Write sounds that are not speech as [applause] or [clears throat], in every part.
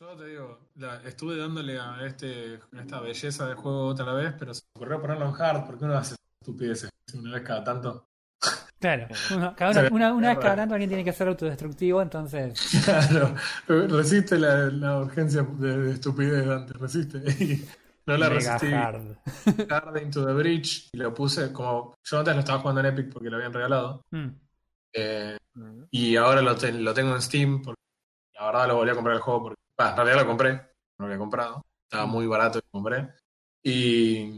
Yo te digo, la- estuve dándole a, este, a esta belleza de juego otra vez, pero se me ocurrió ponerlo en hard porque uno hace estupideces una vez cada tanto. Claro, [laughs] uno- cada uno- una, una vez cada tanto alguien tiene que ser autodestructivo, entonces. Claro, resiste la, la urgencia de, de estupidez de Dante, resiste. [laughs] Y no la Mega resistí. hard. Hard into the Bridge y lo puse como. Yo antes lo estaba jugando en Epic porque lo habían regalado. Mm. eh, Mm. y ahora lo, ten- lo tengo en Steam porque la verdad lo volví a comprar el juego porque. Bah, en realidad lo compré, no lo había comprado. Estaba muy barato y lo compré. Y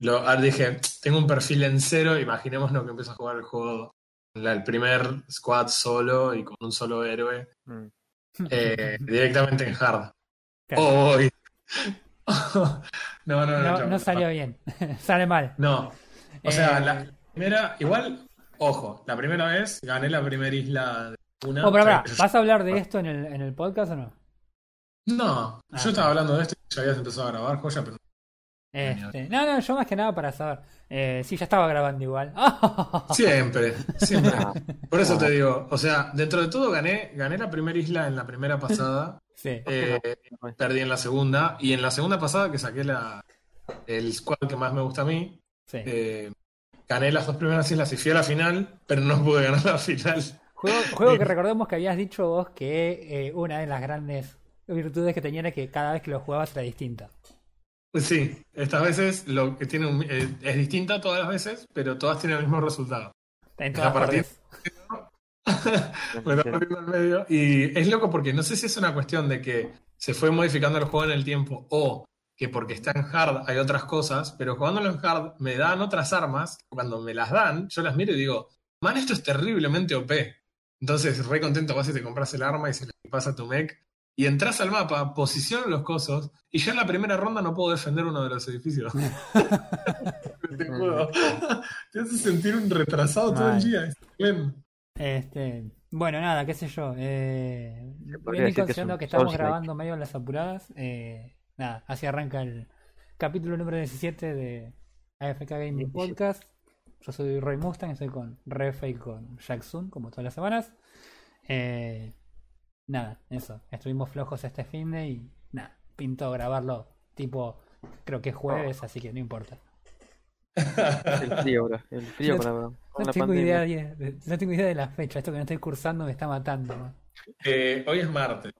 lo, ahora dije, tengo un perfil en cero, imaginémonos que empiezo a jugar el juego. la- El primer squad solo y con un solo héroe. Mm. eh, [laughs] directamente en hard. Claro. Oh, uy. [laughs] no, no, no. no, chao. no salió bien. [laughs] Sale mal. No. O sea, Eh, la primera, igual, ojo, la primera vez gané la primera isla de una. Oh, pero pará, Yo- ¿vas a hablar de esto en el, en el podcast o no? No, Ah. yo estaba hablando de esto y ya habías empezado a grabar, joya, pero Este, no, no, yo más que nada para saber. Eh, sí, ya estaba grabando igual. [laughs] siempre, siempre. Por eso te digo, o sea, dentro de todo gané, gané la primera isla en la primera pasada, [laughs] Sí. eh, perdí en la segunda, y en la segunda pasada que saqué la, el squad que más me gusta a mí, sí. eh, gané las dos primeras islas y fui a la final, pero no pude ganar la final. Juego, juego que [laughs] recordemos que habías dicho vos que eh, una de las grandes virtudes que tenía era que cada vez que lo jugabas era distinta. Sí, estas veces lo que tiene un- eh, es distinta todas las veces, pero todas tienen el mismo resultado. En todas partida- partes. [laughs] Me está partiendo al medio. Y es loco porque no sé si es una cuestión de que se fue modificando el juego en el tiempo o que porque está en hard hay otras cosas, pero jugándolo en hard me dan otras armas. Cuando me las dan, yo las miro y digo, man, esto es terriblemente OP. Entonces, re contento vas y te compras el arma y se le pasa a tu mech. Y entras al mapa, posiciono los cosos, y ya en la primera ronda no puedo defender uno de los edificios. [laughs] te juro. Te hace sentir un retrasado todo el día. Este, bueno, nada, qué sé yo. Eh, bien decir que es considerando que estamos grabando medio en las apuradas. eh, nada, así arranca el capítulo número 17 de AFK Gaming 17. Podcast. Yo soy Roy Mustang, estoy con Refe y con Jackson, como todas las semanas. Eh, nada, eso. Estuvimos flojos este fin de y nada, pintó grabarlo tipo, creo que es jueves, así que no importa. El frío, bro. El frío No- con la, No la tengo, pandemia. idea de, no tengo idea de la fecha, esto que no estoy cursando me está matando. ¿no? Eh, hoy es martes.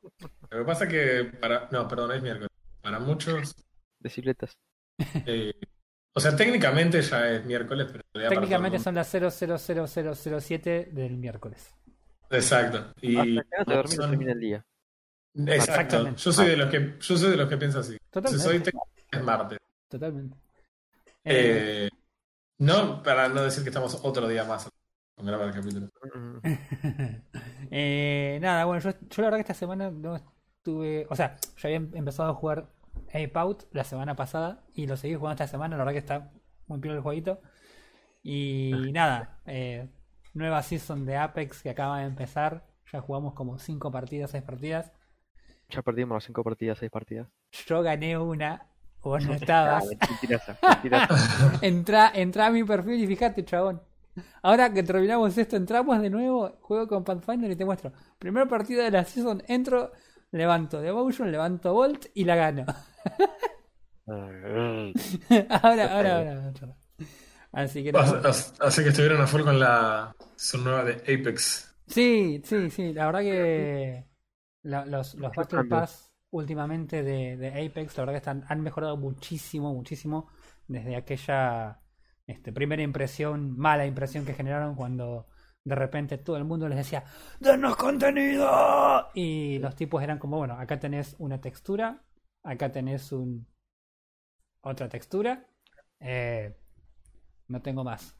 Lo que pasa que para. No, perdón, es miércoles. Para muchos. Bicicletas. eh, o sea, técnicamente ya es miércoles, pero para Técnicamente son las 000007 del miércoles. Exacto. Y Hasta que no te dormís son- termina el día. Exacto. Yo soy de los que yo soy de los que piensa así. Totalmente. Si soy es martes. Totalmente. Eh, Eh, no, para no decir que estamos otro día más con grabar el capítulo. [laughs] Eh, nada, bueno, yo, yo la verdad que esta semana no estuve. O sea, yo había empezado a jugar Ape Out la semana pasada y lo seguí jugando esta semana. La verdad que está muy piola el jueguito. Y [laughs] nada, eh, nueva season de Apex que acaba de empezar. Ya jugamos como 5 partidas, 6 partidas. Ya perdimos las cinco partidas, seis partidas. Yo gané una, vos no [laughs] estabas. Ah, mentirosa, mentirosa. [laughs] Entra, entra a mi perfil y fíjate, chabón. Ahora que terminamos esto, entramos de nuevo, juego con Pathfinder y te muestro. Primer partido de la season, entro, levanto Devotion, levanto Volt y la gano. [laughs] ahora, ahora, ahora, ahora. Así que Así, que estuvieron a full con la son nueva de Apex. Sí, sí, sí. La verdad que la- los, los Battle. Pass últimamente de, de Apex, la verdad que están, han mejorado muchísimo, muchísimo desde aquella este, primera impresión, mala impresión que generaron cuando de repente todo el mundo les decía ¡Denos contenido! Y los tipos eran como, bueno, acá tenés una textura, acá tenés un otra textura, eh, no tengo más.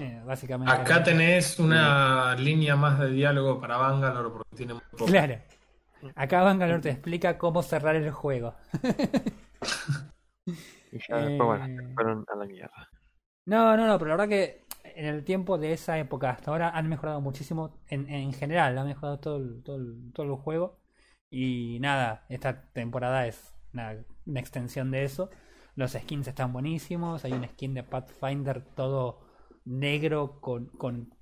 Eh, básicamente. Acá tenés una línea más de diálogo para Bangalore porque tiene muy poco. Claro. Acá Bangalore te explica cómo cerrar el juego. [laughs] Y ya después, bueno, Eh, fueron a la mierda. No, no, no, pero la verdad que en el tiempo de esa época hasta ahora han mejorado muchísimo en, en general, han mejorado todo el, todo, el, todo el juego. Y nada, esta temporada es una, una extensión de eso. Los skins están buenísimos, hay un skin de Pathfinder todo negro con, con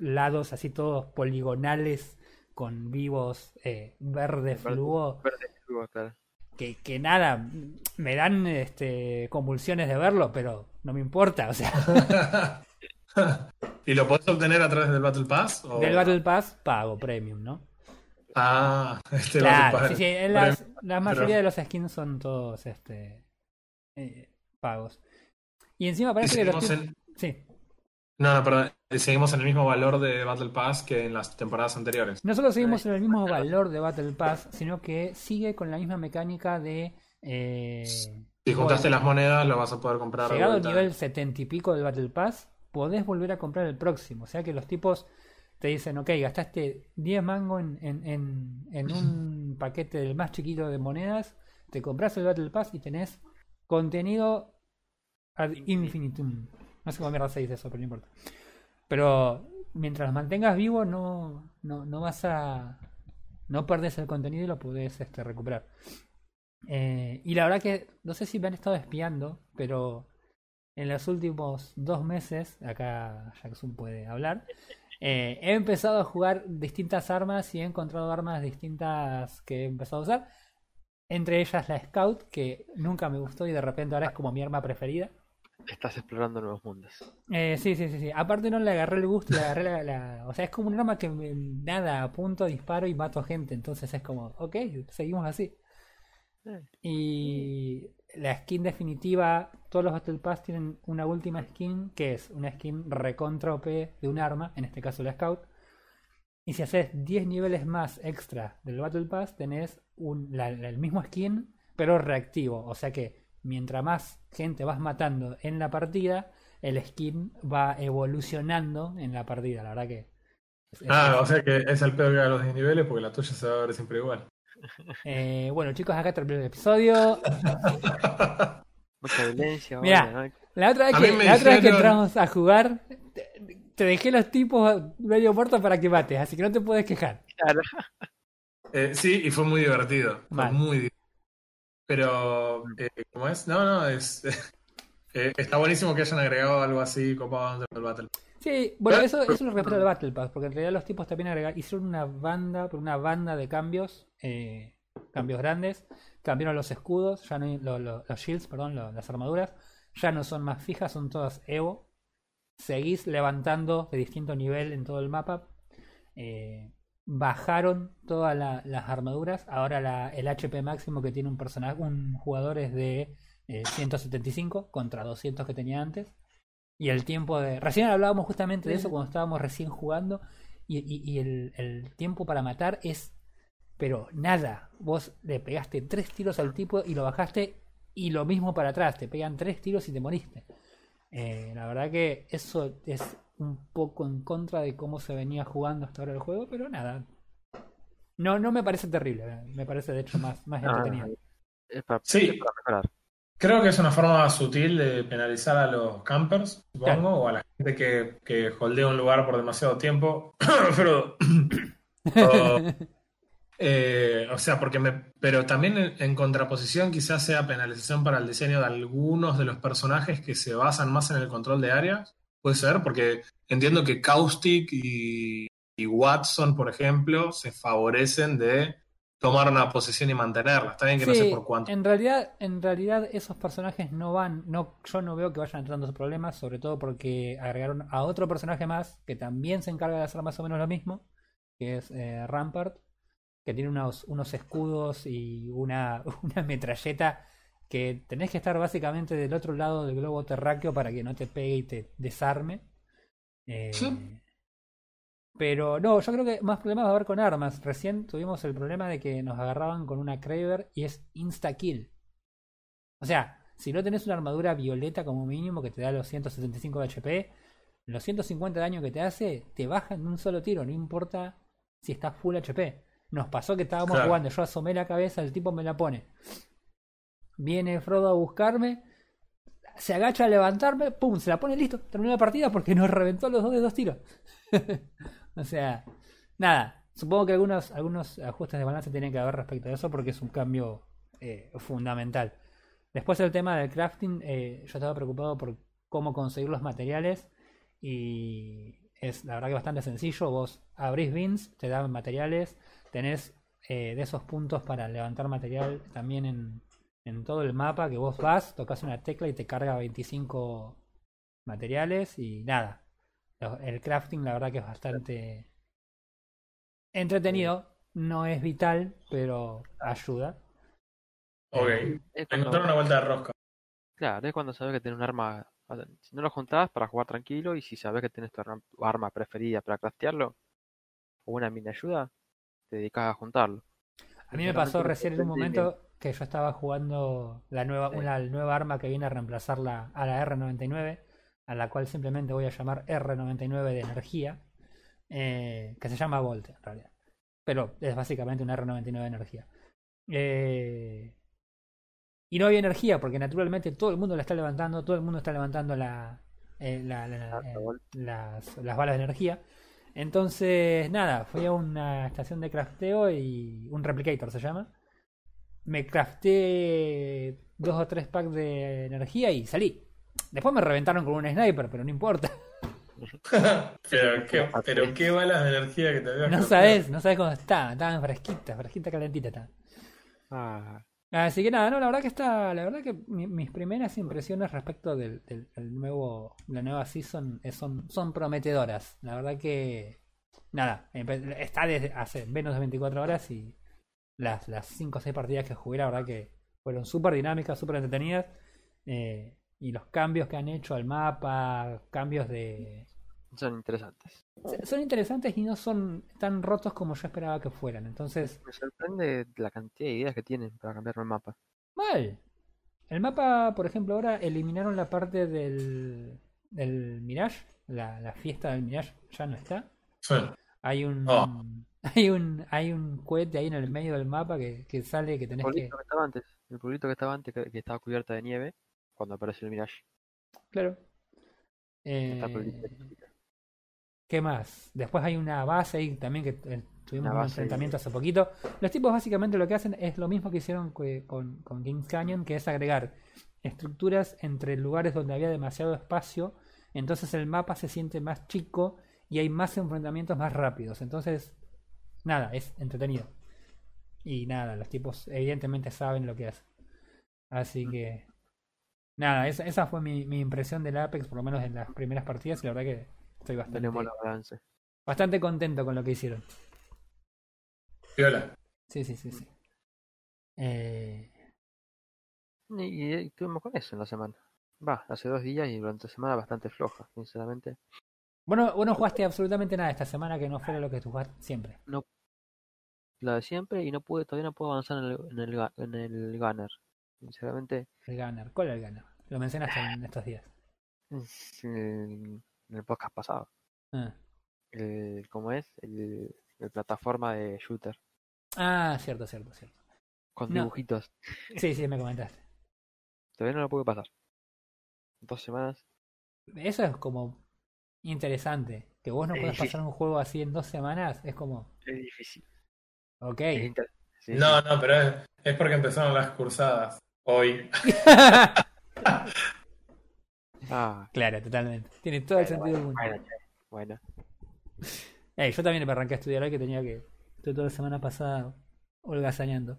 lados así todos poligonales con vivos eh, verde Verde. fluo Verde fluo, claro. que, que nada, me dan este, convulsiones de verlo, pero no me importa. O sea, [laughs] ¿Y lo podés obtener a través del Battle Pass? o- del Battle Pass pago premium, ¿no? Ah, [laughs] este Claro, Battle sí, Pass. sí, en las- Premium. la mayoría de los skins son todos este, eh, pagos. Y encima Y parece que los en- Sí, No, no, perdón. Seguimos en el mismo valor de Battle Pass que en las temporadas anteriores. no solo seguimos en el mismo [laughs] valor de Battle Pass, sino que sigue con la misma mecánica de... eh, Si juntaste las monedas, lo vas a poder comprar Llegado al nivel 70 y pico del Battle Pass, podés volver a comprar el próximo. O sea que los tipos te dicen, ok, gastaste 10 mangos en, en, en, en un [laughs] paquete del más chiquito de monedas, te compras el Battle Pass y tenés contenido ad infinitum. No sé cómo mierda se dice eso, pero no importa. Pero mientras mantengas vivos, no, no, no vas a. No perdes el contenido y lo podés este, recuperar. Eh, y la verdad que no sé si me han estado espiando, pero en los últimos dos meses, acá Jackson puede hablar, eh, he empezado a jugar distintas armas y he encontrado armas distintas que he empezado a usar. Entre ellas la Scout, que nunca me gustó y de repente ahora es como mi arma preferida. Estás explorando nuevos mundos. Eh, sí, sí, sí, sí. Aparte no le agarré el gusto, le agarré la, la- O sea, es como un arma que me- nada, apunto, disparo y mato gente. Entonces es como, ok, seguimos así. Eh. Y la skin definitiva, todos los Battle Pass tienen una última skin que es una skin recontra OP de un arma, en este caso la Scout. Y si haces 10 niveles más extra del Battle Pass, tenés un, la- la- el mismo skin, pero reactivo. O sea que mientras más gente vas matando en la partida, el skin va evolucionando en la partida. La verdad que. es- es- Ah, o sea que es el peor que a los 10 niveles porque la tuya se va a ver siempre igual. Eh, bueno, chicos, acá terminó el episodio. Mucha violencia. ¿no? La otra vez que, la otra vez que entramos a jugar, te, dejé los tipos medio muertos para que mates, así que no te puedes quejar. Claro. Eh, sí, y fue muy divertido. Fue muy divertido. Pero, eh, ¿cómo es? No, no, es. [laughs] eh, está buenísimo que hayan agregado algo así copado dentro del Battle. Sí, bueno, Pero- eso, eso lo respeto al Battle Pass, porque en realidad los tipos también agregaron, hicieron una banda, una banda de cambios, eh, cambios grandes, cambiaron los escudos, ya no hay- lo- lo- los shields, perdón, lo- las armaduras, ya no son más fijas, son todas Evo. Seguís levantando de distinto nivel en todo el mapa. Eh, bajaron todas la- las armaduras. Ahora la- el HP máximo que tiene un personaje, un jugador es de eh, 175 contra 200 que tenía antes. Y el tiempo de. Recién hablábamos justamente de eso cuando estábamos recién jugando. Y, y- y el, el tiempo para matar es. Pero nada. Vos le pegaste tres tiros al tipo y lo bajaste. Y lo mismo para atrás. Te pegan tres tiros y te moriste. Eh, la verdad que eso es un poco en contra de cómo se venía jugando hasta ahora el juego. Pero nada. No, no me parece terrible. Me parece de hecho más, más no, entretenido. Sí. Creo que es una forma sutil de penalizar a los campers, supongo, Claro. o a la gente que, que holdea un lugar por demasiado tiempo. [coughs] pero, [coughs] o, eh, o sea, porque me. Pero también en, en contraposición, quizás sea penalización para el diseño de algunos de los personajes que se basan más en el control de áreas. Puede ser, porque entiendo que Caustic y, y Watson, por ejemplo, se favorecen de tomar una posición y mantenerla. Está bien que no sé por cuánto. En realidad, en realidad esos personajes no van, no, yo no veo que vayan entrando esos problemas, sobre todo porque agregaron a otro personaje más que también se encarga de hacer más o menos lo mismo, que es eh, Rampart, que tiene unos, unos escudos y una, [laughs] una metralleta que tenés que estar básicamente del otro lado del globo terráqueo para que no te pegue y te desarme. Eh, Sí. pero no, yo creo que más problemas va a haber con armas. Recién tuvimos el problema de que nos agarraban con una Kraber y es insta-kill. O sea, si no tenés una armadura violeta como mínimo que te da los 175 de HP, los 150 de daño que te hace te bajan de un solo tiro, no importa si estás full HP. Nos pasó que estábamos Claro. jugando, yo asomé la cabeza, el tipo me la pone. Viene Frodo a buscarme, se agacha a levantarme, pum, se la pone listo, terminó la partida porque nos reventó los dos de dos tiros. [laughs] o sea, nada, supongo que algunos, algunos ajustes de balance tienen que haber respecto a eso porque es un cambio eh, fundamental. Después el tema del crafting, eh, yo estaba preocupado por cómo conseguir los materiales y es la verdad que bastante sencillo. Vos abrís bins, te dan materiales, tenés eh, de esos puntos para levantar material también en, en todo el mapa que vos vas, tocas una tecla y te carga 25 materiales y nada. El crafting la verdad que es bastante entretenido. No es vital, pero ayuda. Ok. Es cuando- Encontrar una vuelta de rosca. Claro, es cuando sabes que tenés un arma. Si no lo juntás para jugar tranquilo y si sabes que tenés tu arma, tu arma preferida para craftearlo o una mini ayuda, te dedicas a juntarlo. A mí me pasó recién en un momento que yo estaba jugando la nueva, Sí. una nueva arma que viene a reemplazar la, a la R99, a la cual simplemente voy a llamar R99 de energía, eh, que se llama Volt en realidad. Pero es básicamente una R99 de energía. Eh, y no había energía porque naturalmente todo el mundo la está levantando, todo el mundo está levantando la, eh, la- la- Volt. las, las balas de energía. Entonces, nada, fui a una estación de crafteo y un replicator se llama. Me crafté dos o tres packs de energía y salí. Después me reventaron con un sniper, pero no importa. [laughs] pero, qué, pero qué balas de energía que te habías No sabes, no sabes cómo está. Estaban fresquitas, fresquita, calentita está. Ah, Así que nada, no, la verdad que está, la verdad que mi- mis primeras impresiones respecto del, del- nuevo, la nueva season son, son prometedoras. La verdad que nada, está desde hace menos de 24 horas y las, las 5 o 6 partidas que jugué, la verdad que fueron súper dinámicas, súper entretenidas. eh, y los cambios que han hecho al mapa, cambios de... son interesantes. Son interesantes y no son tan rotos como yo esperaba que fueran. Entonces, Me sorprende la cantidad de ideas que tienen para cambiar el mapa. Mal. El mapa, por ejemplo, ahora eliminaron la parte del, del Mirage. La, la fiesta del Mirage ya no está. Sí. Hay un, Oh. [laughs] hay un hay un cohete ahí en el medio del mapa que, que sale que El tenés que. pueblito que estaba antes, el pueblito que estaba antes, que, que estaba cubierta de nieve, cuando apareció el Mirage. Claro. Está Eh. ¿Qué más? Después hay una base ahí también que eh, tuvimos un enfrentamiento hace poquito. Los tipos básicamente lo que hacen es lo mismo que hicieron que- con, con Kings Canyon, que es agregar estructuras entre lugares donde había demasiado espacio. Entonces el mapa se siente más chico y hay más enfrentamientos más rápidos. Entonces, nada, es entretenido. Y nada, los tipos evidentemente saben lo que hacen. Así que, nada, esa, esa fue mi, mi impresión del Apex, por lo menos en las primeras partidas. Y la verdad que estoy bastante, balance. bastante contento con lo que hicieron. Viola. Sí, sí, sí, sí. Eh, Y, y- estuvimos con eso en la semana. Va, hace dos días y durante la semana bastante floja, sinceramente. bueno, vos no jugaste absolutamente nada esta semana que no fuera lo que tú jugaste siempre. La de siempre y no pude, todavía no puedo avanzar en el, en el, en el Gunner. Sinceramente, El Gunner. ¿Cuál es el Gunner? Lo mencionaste en estos días. es en el podcast pasado. Ah, El, ¿Cómo es? El, el plataforma de shooter. Ah, cierto, cierto, cierto. Con No. dibujitos. Sí, sí, me comentaste. Todavía no lo pude pasar. Dos semanas. Eso es como interesante. Que vos no puedas pasar un juego así en dos semanas es como, Es difícil. ok. Es inter- sí, No, sí. no, pero es, es porque empezaron las cursadas. Hoy. [laughs] Ah, claro, totalmente. Tiene todo el sentido del mundo. bueno, [laughs] yo también me arranqué a estudiar hoy que tenía que. Estuve toda la semana pasada holgazaneando.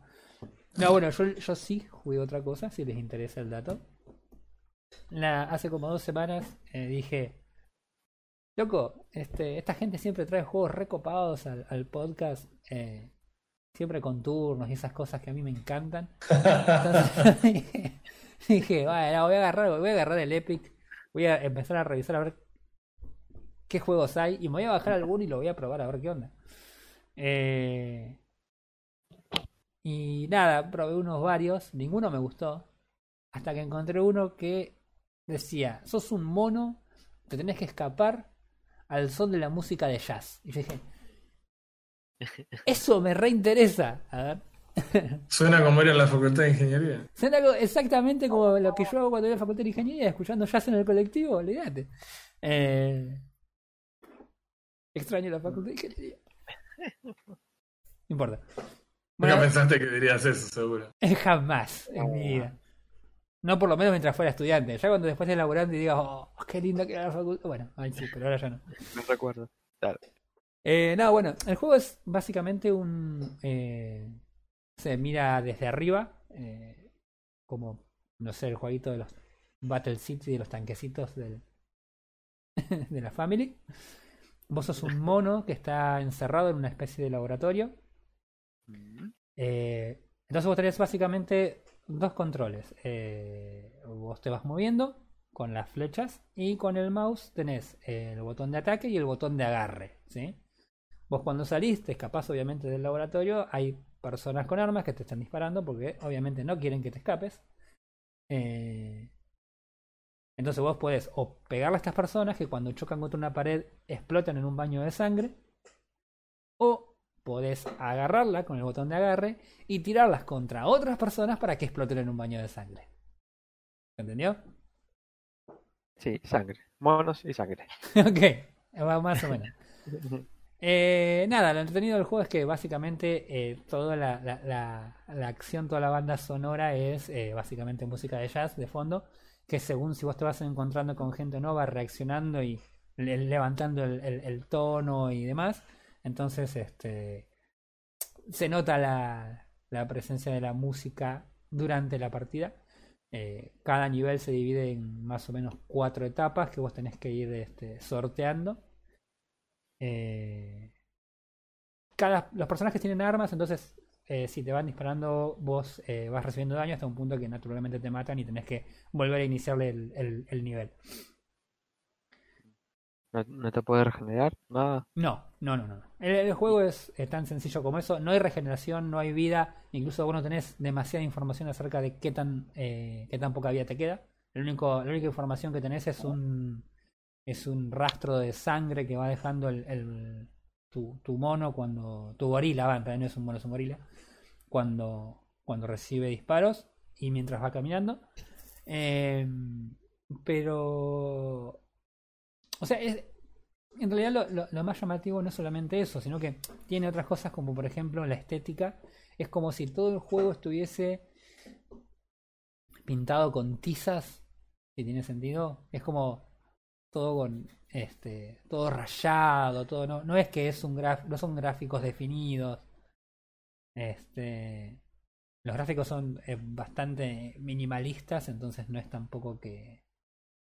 No, bueno, yo, yo sí jugué otra cosa, si les interesa el dato. La, hace como dos semanas eh, dije. Loco, este, esta gente siempre trae juegos recopados al, al podcast. eh, siempre con turnos y esas cosas que a mí me encantan. [laughs] Entonces [laughs] dije, dije, bueno, voy a agarrar, voy a agarrar el Epic, voy a empezar a revisar a ver qué juegos hay y me voy a bajar alguno y lo voy a probar a ver qué onda. Eh, y nada, probé unos varios, ninguno me gustó, hasta que encontré uno que decía, sos un mono, te tenés que escapar al son de la música de jazz. Y yo dije, [laughs] eso me reinteresa. A ver. Suena como era en la facultad de ingeniería. Suena exactamente como lo que yo hago cuando voy a la facultad de ingeniería, escuchando jazz en el colectivo, olvídate. Eh, extraño la facultad de ingeniería. No importa. Nunca Bueno, pensaste que dirías eso, seguro. [laughs] jamás en mi vida. No por lo menos mientras fuera estudiante. Ya cuando después de laburante y digas, oh, qué lindo que era la facultad. Bueno, ahí sí, pero ahora ya no. Me recuerdo. Claro. Eh, no, bueno, el juego es básicamente un. eh, se mira desde arriba, eh, como, no sé, el jueguito de los Battle City, de los tanquecitos del, [laughs] de la Family. Vos sos un mono que está encerrado en una especie de laboratorio. Mm. Eh, entonces vos tenés básicamente dos controles. Eh, vos te vas moviendo con las flechas y con el mouse tenés el botón de ataque y el botón de agarre. ¿sí? Vos cuando salís, te escapás obviamente del laboratorio, hay personas con armas que te están disparando porque obviamente no quieren que te escapes. Eh, entonces vos podés o pegarle a estas personas que cuando chocan contra una pared explotan en un baño de sangre. O podés agarrarla con el botón de agarre y tirarlas contra otras personas para que exploten en un baño de sangre. ¿Entendió? Sí, sangre. Monos y sangre. [laughs] ok, más o menos. [laughs] Eh, nada, lo entretenido del juego es que básicamente eh, toda la, acción, toda la banda sonora es eh, básicamente música de jazz de fondo, que según si vos te vas encontrando con gente nueva, reaccionando y le- levantando el, el- tono y demás. Entonces, este se nota la, la presencia de la música durante la partida. Eh, cada nivel se divide en más o menos cuatro etapas que vos tenés que ir este, sorteando. Eh, cada, los personajes tienen armas, entonces eh, si te van disparando, vos eh, vas recibiendo daño hasta un punto que naturalmente te matan y tenés que volver a iniciarle el, el- el nivel. No, no te puedes regenerar, nada. No, no, no, no. El, el juego es, eh, tan sencillo como eso. No hay regeneración, no hay vida. Incluso vos no tenés demasiada información acerca de qué tan, eh, qué tan poca vida te queda. El único, la única información que tenés es un, es un rastro de sangre que va dejando el, tu, mono cuando. Tu gorila, va, en realidad no es un mono, es un gorila. Cuando, cuando recibe disparos y mientras va caminando. Eh, pero. O sea, es, en realidad lo, lo- lo más llamativo no es solamente eso, sino que tiene otras cosas como por ejemplo la estética. Es como si todo el juego estuviese pintado con tizas, si tiene sentido. Es como todo con este todo rayado, todo no, no es que es un graf, no son gráficos definidos. Este los gráficos son eh, bastante minimalistas, entonces no es tampoco que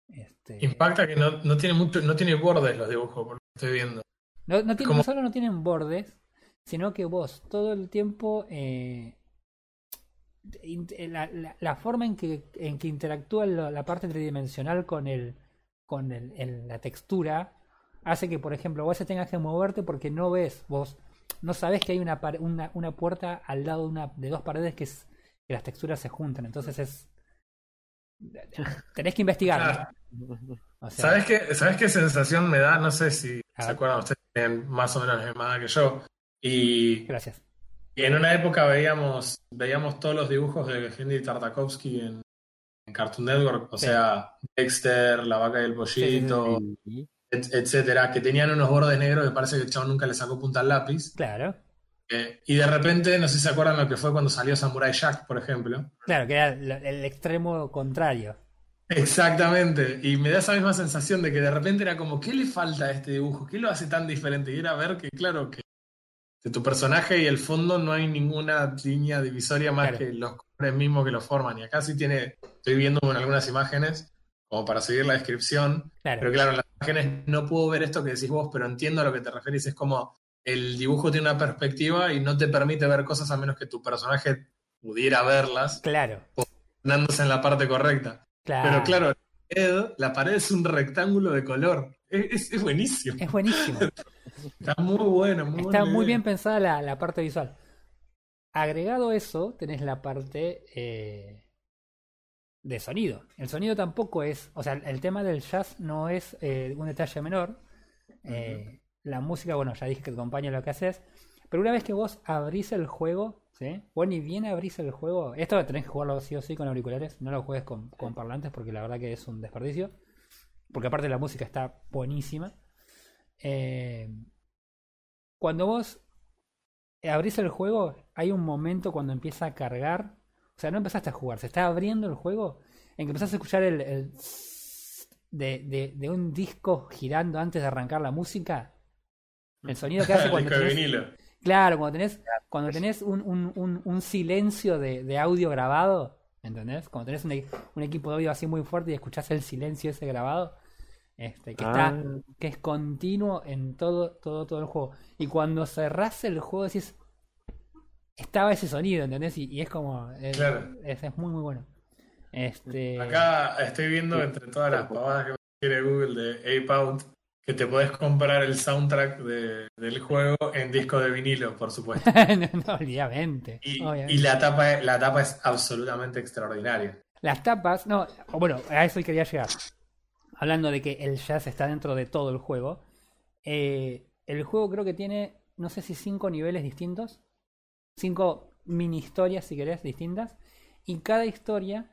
este Impacta que no, no tiene mucho, no tiene bordes los dibujos, por lo que estoy viendo. No, no, tiene- Como- no solo no tienen bordes, sino que vos todo el tiempo eh, eh, la, la- la forma en que, en que interactúa la, la parte tridimensional con el con el, el- la textura hace que por ejemplo vos tengas que moverte porque no ves vos no sabes que hay una, una, una puerta al lado de, una, de dos paredes que, es, que las texturas se juntan entonces es tenés que investigar O sea, ¿Sabes qué, ¿Sabes qué sensación me da? No sé si se acuerdan, ustedes tienen más o menos la misma edad que yo. Y, gracias y en una época veíamos, veíamos todos los dibujos de Henry Tartakovsky en Cartoon Network, o Sí. sea, Dexter, La Vaca y el Pollito, et- etcétera, que tenían unos bordes negros que parece que el chavo nunca le sacó punta al lápiz. claro Eh, y de repente, no sé si se acuerdan lo que fue cuando salió Samurai Jack, por ejemplo. claro que era el extremo contrario Exactamente, y me da esa misma sensación de que de repente era como, ¿qué le falta a este dibujo? ¿Qué lo hace tan diferente? Y era ver que, claro, que de tu personaje y el fondo no hay ninguna línea divisoria más Claro. que los mismos que lo forman. Y acá sí tiene, estoy viendo en algunas imágenes, como para seguir la descripción, claro pero claro, en las imágenes no puedo ver esto que decís vos, pero entiendo a lo que te referís. Es como el dibujo tiene una perspectiva y no te permite ver cosas a menos que tu personaje pudiera verlas, Claro, dándose en la parte correcta. claro. Pero claro, la pared, la pared es un rectángulo de color. Es, buenísimo. Es buenísimo. [laughs] Está muy bueno, muy Está muy idea. bien pensada la, la parte visual. Agregado eso, tenés la parte eh, de sonido. El sonido tampoco es, o sea, el tema del jazz no es eh, un detalle menor. Eh, La música, bueno, ya dije que te acompaña lo que haces. Pero una vez que vos abrís el juego, ¿sí? Vos ni bien abrís el juego, esto tenés que jugarlo sí o sí con auriculares, no lo juegues con, con parlantes porque la verdad que es un desperdicio. Porque aparte la música está buenísima. Eh, cuando vos abrís el juego, hay un momento cuando empieza a cargar O sea, no empezaste a jugar, se está abriendo el juego en que empezaste a escuchar el, el de, de, de un disco girando antes de arrancar la música. El sonido que hace [laughs] cuando Disco de tenés, vinilo. Claro, cuando tenés, cuando tenés un, un, un, un silencio de, de audio grabado, ¿entendés? Cuando tenés un, un equipo de audio así muy fuerte y escuchás el silencio ese grabado, este, que está, Ah. que es continuo en todo, todo, todo el juego. Y cuando cerrás el juego decís, estaba ese sonido, ¿entendés? Y, y es como, es, Claro. es, es muy, muy bueno. Este, Acá estoy viendo entre todas las pavadas que quiere Google de Ape Out que te podés comprar el soundtrack de- del juego en disco de vinilo, por supuesto. [laughs] no, no, obviamente, Y, obviamente. y la tapa, la tapa es absolutamente extraordinaria. Las tapas, no, bueno, a eso quería llegar. Hablando de que el jazz está dentro de todo el juego. eh, el juego creo que tiene, no sé si cinco niveles distintos. Cinco mini historias, si querés, distintas. Y cada historia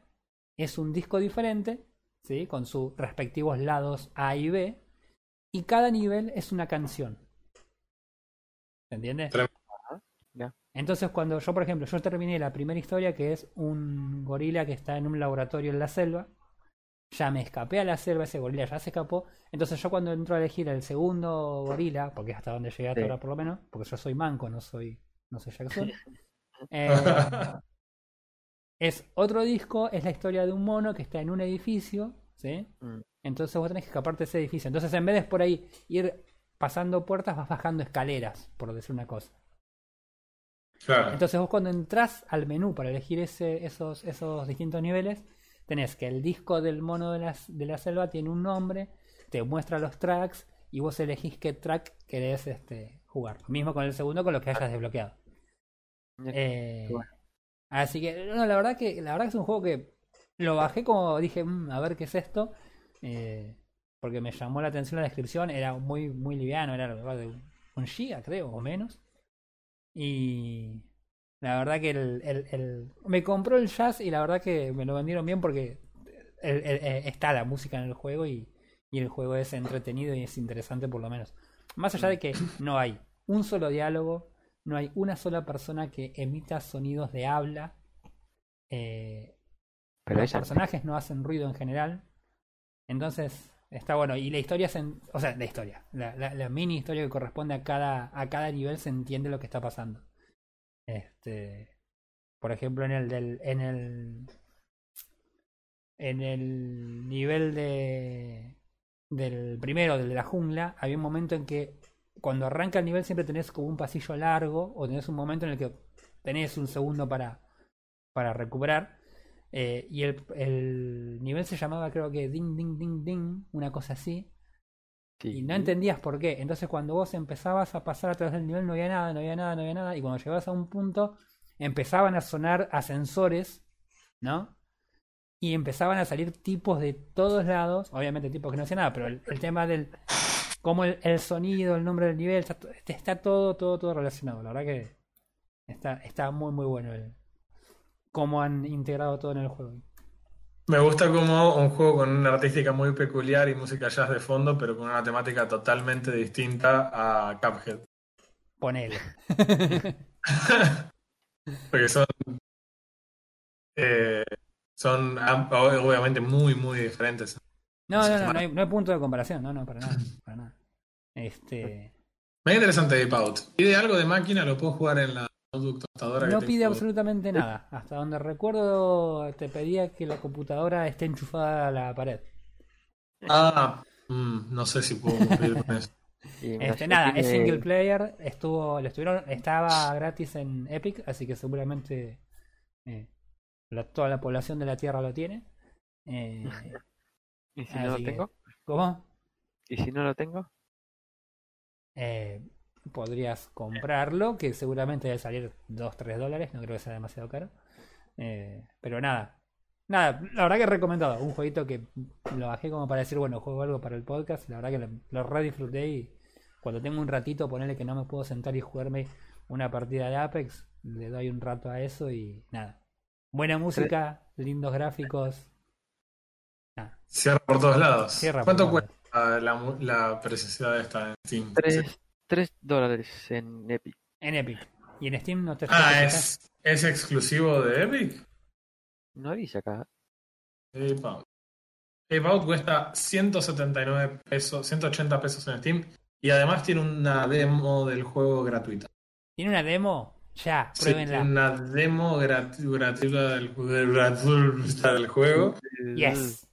es un disco diferente, ¿sí? Con sus respectivos lados A y B. Y cada nivel es una canción. ¿Se entiende? Entonces, cuando yo, por ejemplo, yo terminé la primera historia, que es un gorila que está en un laboratorio en la selva, ya me escapé a la selva, ese gorila ya se escapó. Entonces, yo cuando entro a elegir el segundo gorila, porque es hasta donde llegué hasta Sí. ahora por lo menos, porque yo soy manco, no soy, no soy Jackson. [laughs] eh, es otro disco, es la historia de un mono que está en un edificio, ¿sí? Mm. Entonces vos tenés que escaparte de ese edificio. Entonces, en vez de por ahí ir pasando puertas, vas bajando escaleras, por decir una cosa. Claro. Entonces vos cuando entras al menú para elegir ese, esos, esos distintos niveles, tenés que el disco del mono de la, de la selva tiene un nombre, te muestra los tracks y vos elegís qué track querés este, jugar. Lo mismo con el segundo con lo que hayas desbloqueado. Eh, bueno. Así que, no, la verdad que la verdad que es un juego que lo bajé como dije, "Mm, a ver qué es esto. eh, porque me llamó la atención la descripción, era muy, muy liviano, era un giga, creo, o menos. Y la verdad que el, el- el- me compró el jazz y la verdad que me lo vendieron bien porque el- está la música en el juego y, y el juego es entretenido y es interesante por lo menos. Más allá de que no hay un solo diálogo, no hay una sola persona que emita sonidos de habla. eh, Pero los ella- personajes no hacen ruido en general. Entonces, está bueno. Y la historia, se en- o sea, la historia, la, la- la mini historia que corresponde a cada, a cada nivel se entiende lo que está pasando. Este, por ejemplo, en el del, en el, en el nivel de, del primero, del de la jungla, había un momento en que cuando arranca el nivel siempre tenés como un pasillo largo o tenés un momento en el que tenés un segundo para, para recuperar. Eh, y el, el nivel se llamaba creo que ding ding ding ding, una cosa así. Y no entendías por qué. Entonces cuando vos empezabas a pasar a través del nivel no había nada, no había nada, no había nada. Y cuando llegabas a un punto empezaban a sonar ascensores, ¿no? Y empezaban a salir tipos de todos lados. Obviamente tipos que no hacían nada, pero el, tema del... Como el, sonido, el nombre del nivel, está, to- está todo, todo, todo relacionado. La verdad que está, está muy, muy bueno el cómo han integrado todo en el juego. Me gusta como un juego con una artística muy peculiar y música jazz de fondo, pero con una temática totalmente distinta a Cuphead. Ponele. [laughs] Porque son. eh, son am- obviamente muy, muy diferentes. No, no, no, no hay, no hay punto de comparación, no, no, para nada, para nada. Este, Me interesante Ape Out. ¿Pide algo de máquina? ¿Lo puedo jugar en la que no tengo? pide absolutamente [laughs] nada. Hasta donde recuerdo te pedía que la computadora esté enchufada a la pared. Ah, mm, no sé si puedo cumplir con eso. [laughs] Este, nada, es single player, estuvo, lo estuvieron, estaba gratis en Epic, así que seguramente eh, la- toda la población de la Tierra lo tiene. Eh, [laughs] ¿Y si no lo que- tengo? ¿Cómo? ¿Y si no lo tengo? Eh, podrías comprarlo, que seguramente debe salir 2-3 dólares, no creo que sea demasiado caro. Eh, pero nada, nada, la verdad que recomendado. Un jueguito que lo bajé como para decir, bueno, juego algo para el podcast. La verdad que lo, lo re disfruté y cuando tengo un ratito, ponerle que no me puedo sentar y jugarme una partida de Apex, le doy un rato a eso y nada. Buena música, lindos gráficos. Nada, Cierra por todos lados. cierra. ¿Cuánto por cuesta la, mu- la preciosidad de esta en Steam? 3, 3 dólares en Epic. En Epic. Y en Steam no te Ah, ¿es, ¿es exclusivo de Epic? No dice acá. Ape Out. Ape Out cuesta 179 pesos, 180 pesos en Steam. Y además tiene una demo del juego gratuita. ¿Tiene una demo? Ya, Sí, pruébenla. tiene una demo gratu- gratuita del, del juego. Yes.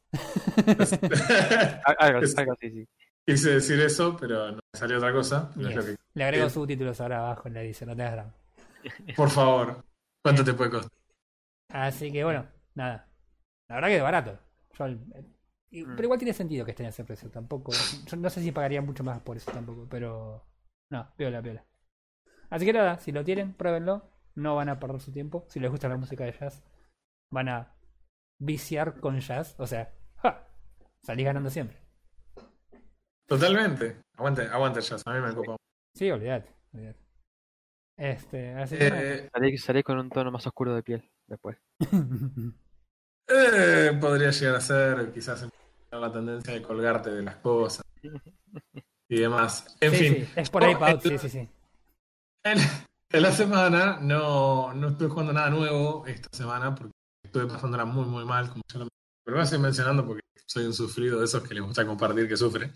Al- [laughs] Algo, Es- algo así, sí. Quise decir eso, pero no me salió otra cosa. No es lo Yes. que- Le agrego subtítulos ahora abajo en la edición, no te hagas drama. Por favor, ¿cuánto te puede costar? Así que bueno, nada. La verdad que es barato. Yo, Mm. Pero igual tiene sentido que esté en ese precio. Tampoco. Yo no sé si pagaría mucho más por eso tampoco. Pero. No, piola, piola. Así que nada, si lo tienen, pruébenlo. No van a perder su tiempo. Si les gusta la música de jazz, van a viciar con jazz. O sea, ¡ja! salís ganando siempre. Totalmente. Aguante, aguante ya, a mí me copa. Sí, olvídate. Este, así que. Eh, Salí, salí con un tono más oscuro de piel después. [laughs] eh, podría llegar a ser quizás la tendencia de colgarte de las cosas y demás. En sí, fin, sí, es por ahí, Oh, Pau, el- sí, sí, sí. En, en la semana no, no estoy jugando nada nuevo esta semana porque estuve pasándola muy muy mal, como ya lo pero lo voy a seguir mencionando porque soy un sufrido de esos que les gusta compartir que sufre.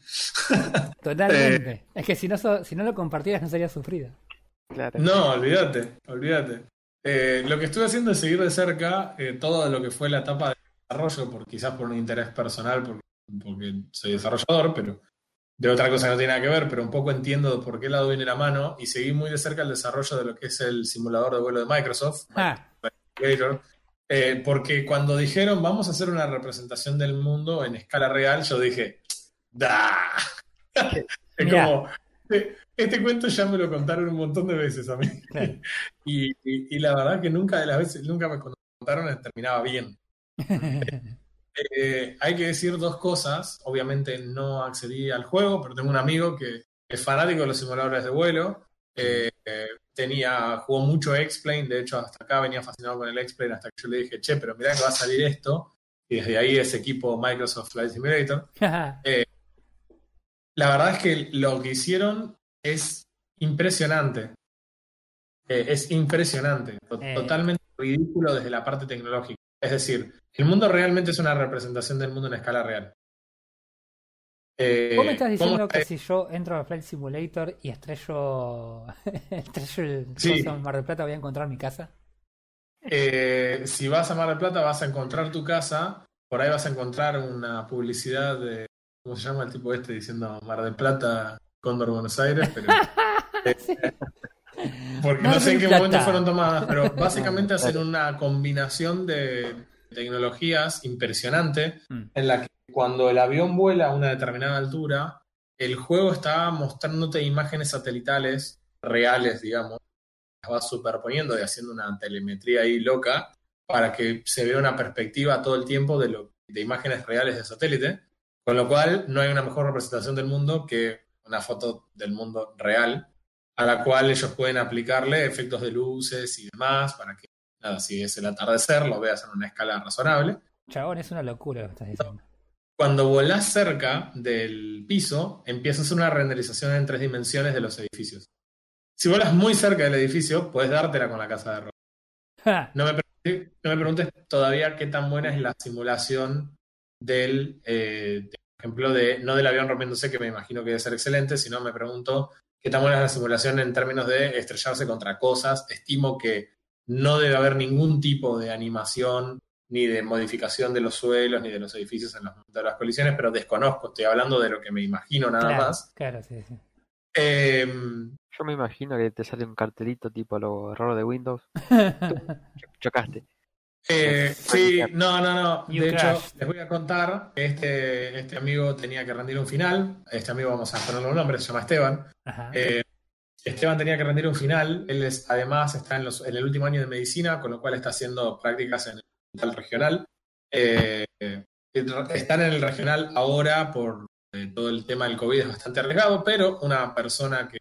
[laughs] Totalmente. Eh. Es que si no, so- si no lo compartieras no sería sufrido. Claro. No, olvídate, olvídate. Eh, lo que estuve haciendo es seguir de cerca eh, todo lo que fue la etapa de desarrollo, por, quizás por un interés personal, porque, porque soy desarrollador, pero de otra cosa que no tiene nada que ver, pero un poco entiendo por qué lado viene la mano y seguí muy de cerca el desarrollo de lo que es el simulador de vuelo de Microsoft, Ah, Creator, eh, porque cuando dijeron vamos a hacer una representación del mundo en escala real, yo dije, ¡da! [laughs] es como, eh, este cuento ya me lo contaron un montón de veces a mí. claro. [laughs] Y, y- y la verdad que nunca de las veces, nunca me contaron terminaba bien. [laughs] Eh, hay que decir dos cosas. Obviamente no accedí al juego, pero tengo un amigo que es fanático de los simuladores de vuelo. Eh, eh, tenía, jugó mucho X-Plane, de hecho hasta acá venía fascinado con el X-Plane hasta que yo le dije, che, pero mirá que va a salir esto. Y desde ahí ese equipo Microsoft Flight Simulator. [laughs] La verdad es que lo que hicieron es impresionante. Eh, es impresionante. To- Eh. Totalmente ridículo desde la parte tecnológica. Es decir, el mundo realmente es una representación del mundo en escala real. Eh, Vos me estás ¿cómo diciendo que si yo entro a Flight Simulator y estrello, [laughs] estrello el Sí. en Mar del Plata, voy a encontrar mi casa? Eh, si vas a Mar del Plata vas a encontrar tu casa, por ahí vas a encontrar una publicidad de, ¿cómo se llama el tipo este diciendo Mar del Plata, Cóndor Buenos Aires? Pero, [laughs] eh, porque Mar no sé en qué Plata. momento fueron tomadas, pero [laughs] básicamente hacen una combinación de tecnologías impresionante Mm. en la que cuando el avión vuela a una determinada altura, el juego está mostrándote imágenes satelitales reales, digamos, las va superponiendo y haciendo una telemetría ahí loca para que se vea una perspectiva todo el tiempo de, lo, de imágenes reales de satélite, con lo cual no hay una mejor representación del mundo que una foto del mundo real, a la cual ellos pueden aplicarle efectos de luces y demás para que, nada, si es el atardecer, lo veas en una escala razonable. Chabón, es una locura lo que estás diciendo. Cuando volás cerca del piso, empieza a hacer una renderización en tres dimensiones de los edificios. Si volas muy cerca del edificio, puedes dártela con la casa de ropa. No me, preguntes, no me preguntes todavía qué tan buena es la simulación del, eh, de- por ejemplo, de, no del avión rompiéndose, que me imagino que debe ser excelente, sino me pregunto qué tan buena es la simulación en términos de estrellarse contra cosas. Estimo que no debe haber ningún tipo de animación ni de modificación de los suelos ni de los edificios en los momentos de las colisiones, pero desconozco, estoy hablando de lo que me imagino nada claro, más. claro, sí, sí. Eh, Yo me imagino que te sale un cartelito tipo lo error de Windows. [laughs] Cho- Chocaste. Eh, sí, no, no, no. You De hecho, les voy a contar que este, este amigo tenía que rendir un final. Este amigo, vamos a ponerle un nombre, se llama Esteban. Ajá. Eh, Esteban tenía que rendir un final. Él es, además está en, los, en el último año de medicina, con lo cual está haciendo prácticas en el hospital regional. Eh, están en el regional ahora por eh, todo el tema del COVID, es bastante arriesgado, pero una persona que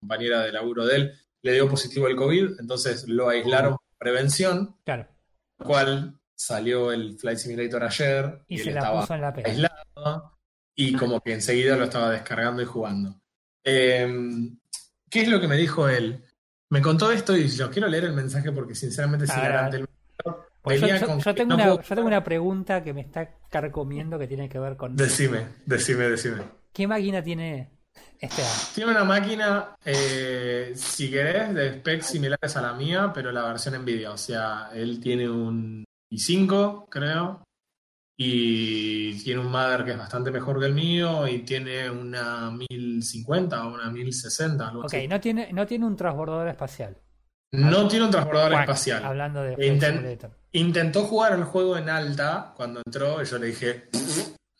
compañera de laburo de él le dio positivo el COVID, entonces lo aislaron por prevención claro. lo cual salió el Flight Simulator ayer Y y, se él la estaba puso en la pera. aislado y como que enseguida lo estaba descargando y jugando. Eh, ¿Qué es lo que me dijo él? Me contó esto y yo quiero leer el mensaje porque sinceramente es hilarante. Pues yo, tengo no una, puedo- yo tengo una pregunta que me está carcomiendo que tiene que ver con Decime, decime, decime. ¿qué máquina tiene este año? Tiene una máquina, eh, si querés, de specs similares a la mía, pero la versión Nvidia. O sea, él tiene un i5, creo, y tiene un mother que es bastante mejor que el mío, y tiene una 1050 o una 1060, algo Ok, así. no tiene, no tiene un transbordador espacial. No tiene un transbordador espacial. Hablando de Intent-. Intentó jugar el juego en alta cuando entró, y yo le dije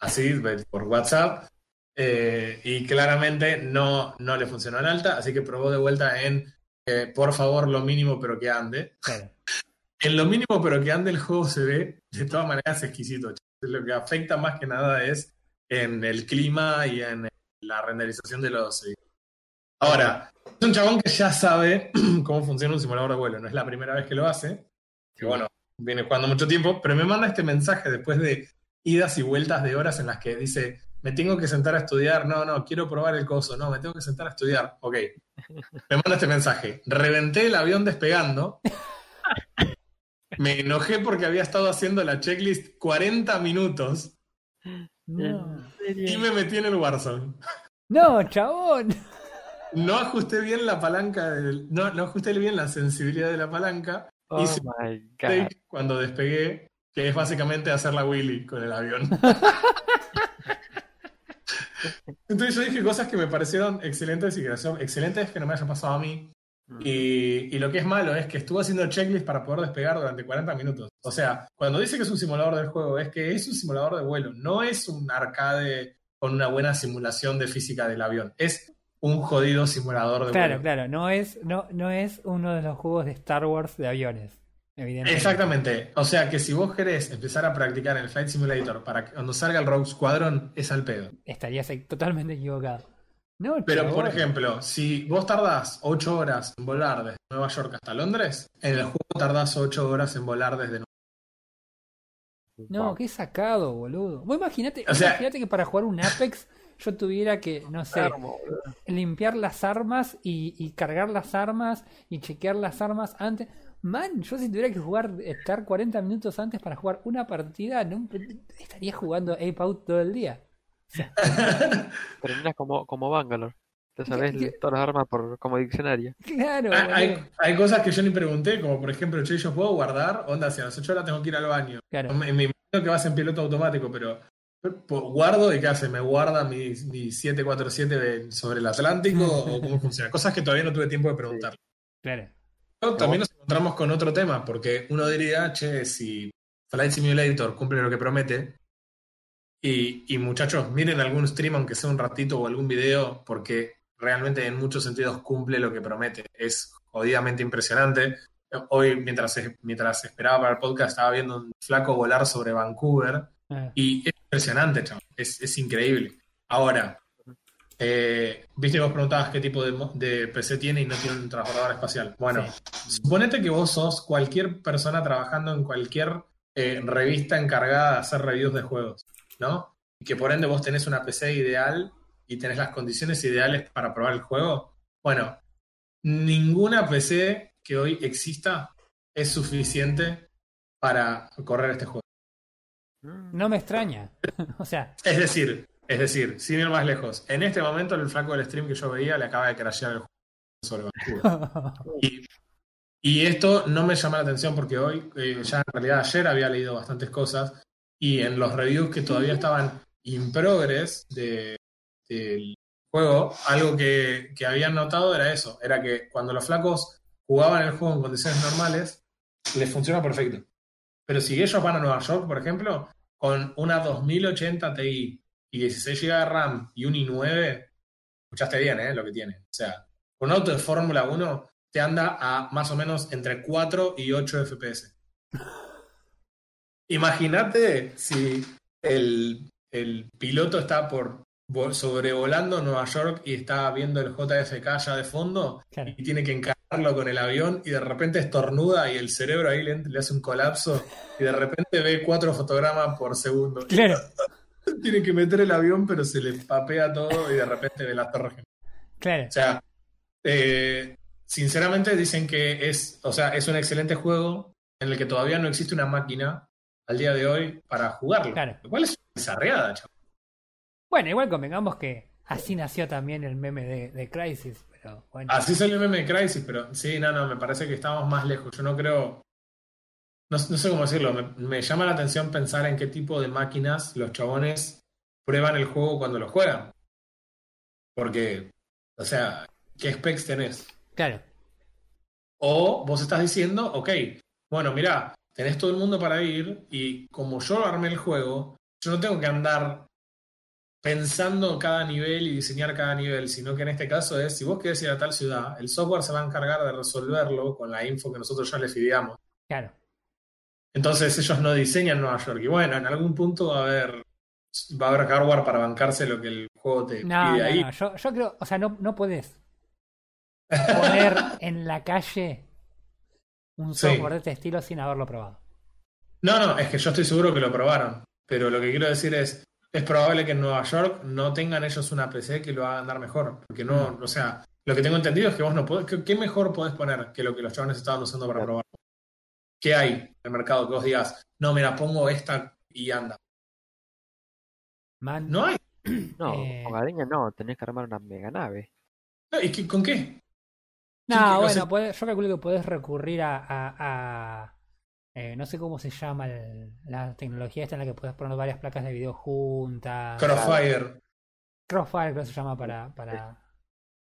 así por WhatsApp, eh, y claramente no, no le funcionó en alta, así que probó de vuelta en eh, por favor lo mínimo pero que ande. Claro. [laughs] En lo mínimo pero que ande el juego se ve de todas maneras exquisito. Lo que afecta más que nada es en el clima y en la renderización de los... Ahora, es un chabón que ya sabe [clears throat] cómo funciona un simulador de vuelo, no es la primera vez que lo hace, que bueno, viene jugando mucho tiempo, pero me manda este mensaje después de idas y vueltas de horas en las que dice, me tengo que sentar a estudiar, no, no, quiero probar el coso, no, me tengo que sentar a estudiar, ok. Me manda este mensaje, reventé el avión despegando, me enojé porque había estado haciendo la checklist 40 minutos No. y me metí en el Warzone. No, chabón. No ajusté bien la palanca, del- no, no ajusté bien la sensibilidad de la palanca Oh Hice- my god. Cuando despegué, que es básicamente hacer la Willy con el avión. [laughs] Entonces yo dije cosas que me parecieron excelentes y graciosos. Excelentes que no me haya pasado a mí. Mm. Y, y lo que es malo es que estuvo haciendo checklist para poder despegar durante 40 minutos. O sea, cuando dice que es un simulador del juego, es que es un simulador de vuelo. No es un arcade con una buena simulación de física del avión. Es un jodido simulador de Claro, vuelo. claro, no es, no, no es uno de los juegos de Star Wars de aviones, evidentemente. Exactamente. O sea que si vos querés empezar a practicar el Flight Simulator para que cuando salga el Rogue Squadron, es al pedo. Estarías totalmente equivocado. No, Pero, por ejemplo, si vos tardás 8 horas en volar desde Nueva York hasta Londres, en el juego tardás 8 horas en volar desde Nueva No, Wow. qué sacado, boludo. Vos imaginate, O sea- imaginate que para jugar un Apex yo tuviera que, no sé, limpiar las armas y, y cargar las armas y chequear las armas antes. Man, yo si tuviera que jugar, estar 40 minutos antes para jugar una partida, no, estaría jugando Ape Out todo el día. [laughs] Terminas como, como Bangalore. Te sabes todas las armas por, como diccionario. Claro, Hay, hay- hay cosas que yo ni pregunté, como por ejemplo, che, yo puedo guardar, onda, si a las 8 horas tengo que ir al baño. Claro. Me, me imagino que vas en piloto automático, pero, guardo y qué hace, me guarda mi, mi 747 de- sobre el Atlántico o [laughs] cómo funciona. Cosas que todavía no tuve tiempo de preguntar. Claro. Pero también nos encontramos con otro tema, porque uno diría, che, si Flight Simulator cumple lo que promete, y, y muchachos, miren algún stream, aunque sea un ratito o algún video, porque realmente en muchos sentidos cumple lo que promete. Es jodidamente impresionante. Hoy, mientras, mientras esperaba para el podcast, estaba viendo un flaco volar sobre Vancouver Ah, y es impresionante, chaval. Es, es increíble. Ahora, eh, viste que vos preguntabas qué tipo de, de PC tiene y no tiene un transbordador espacial. Bueno, suponete que vos sos cualquier persona trabajando en cualquier eh, revista encargada de hacer reviews de juegos, ¿no? Y que por ende vos tenés una PC ideal y tenés las condiciones ideales para probar el juego. Bueno, ninguna PC que hoy exista es suficiente para correr este juego. No me extraña. [laughs] o sea, Es decir, es decir, sin ir más lejos, en este momento el flaco del stream que yo veía le acaba de crashear el juego sobre Vancouver. [laughs] Y, y esto no me llama la atención porque hoy, eh, ya en realidad ayer había leído bastantes cosas y en los reviews que todavía estaban in progress de- del juego, algo que, que habían notado era eso, era que cuando los flacos jugaban el juego en condiciones normales, les funciona perfecto. Pero si ellos van a Nueva York, por ejemplo, con una 2080 Ti y 16 GB de RAM y un i9, escuchaste bien, ¿eh? Lo que tiene. O sea, un auto de Fórmula 1 te anda a más o menos entre 4 y 8 FPS. Imagínate si el, el piloto está por sobrevolando Nueva York y está viendo el JFK ya de fondo claro. y tiene que encararlo con el avión y de repente estornuda y el cerebro ahí le, le hace un colapso y de repente ve cuatro fotogramas por segundo. Claro, [laughs] Tiene que meter el avión pero se le papea todo y de repente ve las torres claro. O sea, eh, sinceramente dicen que es, o sea, es un excelente juego, en el que todavía no existe una máquina al día de hoy para jugarlo. Claro. Lo cual es una bizarreada, chaval. Bueno, igual convengamos que así nació también el meme de, de Crisis, pero bueno. Así salió el meme de Crisis, pero sí, no, no, me parece que estamos más lejos. Yo no creo. No, no sé cómo decirlo. Me, me llama la atención pensar en qué tipo de máquinas los chabones prueban el juego cuando lo juegan. Porque, o sea, ¿qué specs tenés? Claro. O vos estás diciendo, ok, bueno, mirá, tenés todo el mundo para ir y como yo armé el juego, yo no tengo que andar pensando cada nivel y diseñar cada nivel, sino que en este caso es, si vos querés ir a tal ciudad, el software se va a encargar de resolverlo con la info que nosotros ya les fideamos. Claro. Entonces ellos no diseñan Nueva York. Y bueno, en algún punto va a haber, va a haber hardware para bancarse lo que el juego te No, pide no, ahí. no, Yo, yo creo, o sea, no, no podés poner [laughs] en la calle un Sí. software de este estilo sin haberlo probado. No, no, es que yo estoy seguro que lo probaron. Pero lo que quiero decir es, es probable que en Nueva York no tengan ellos una PC que lo haga andar mejor. Porque no, o sea, lo que tengo entendido es que vos no podés, ¿qué, qué mejor podés poner que lo que los chavales estaban usando para Claro. probar? ¿Qué hay en el mercado que vos digas, no, mira, pongo esta y anda? Man, No hay. [clears throat] No, Eh. con Gareña no, tenés que armar una mega nave. No, ¿Y qué- con qué? No, que- o bueno, sea- podés- yo calculo que podés recurrir a. a- a, eh, no sé cómo se llama el- la tecnología esta en la que podés poner varias placas de video juntas. Crossfire. Crossfire, creo que se llama para. para...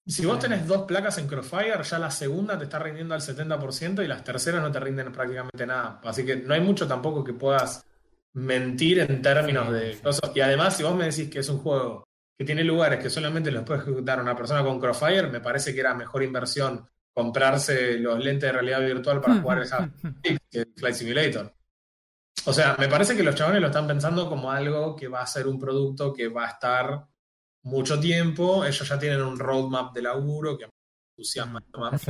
Si vos tenés dos placas en Crossfire, ya la segunda te está rindiendo al 70% y las terceras no te rinden prácticamente nada. Así que no hay mucho tampoco que puedas mentir en términos Sí, de sí. cosas. Y además, si vos me decís que es un juego que tiene lugares que solamente los puede ejecutar una persona con Crossfire, me parece que era mejor inversión comprarse los lentes de realidad virtual para jugar el Half-Life que el Flight Simulator. O sea, me parece que los chabones lo están pensando como algo que va a ser un producto que va a estar mucho tiempo. Ellos ya tienen un roadmap de laburo que me entusiasma más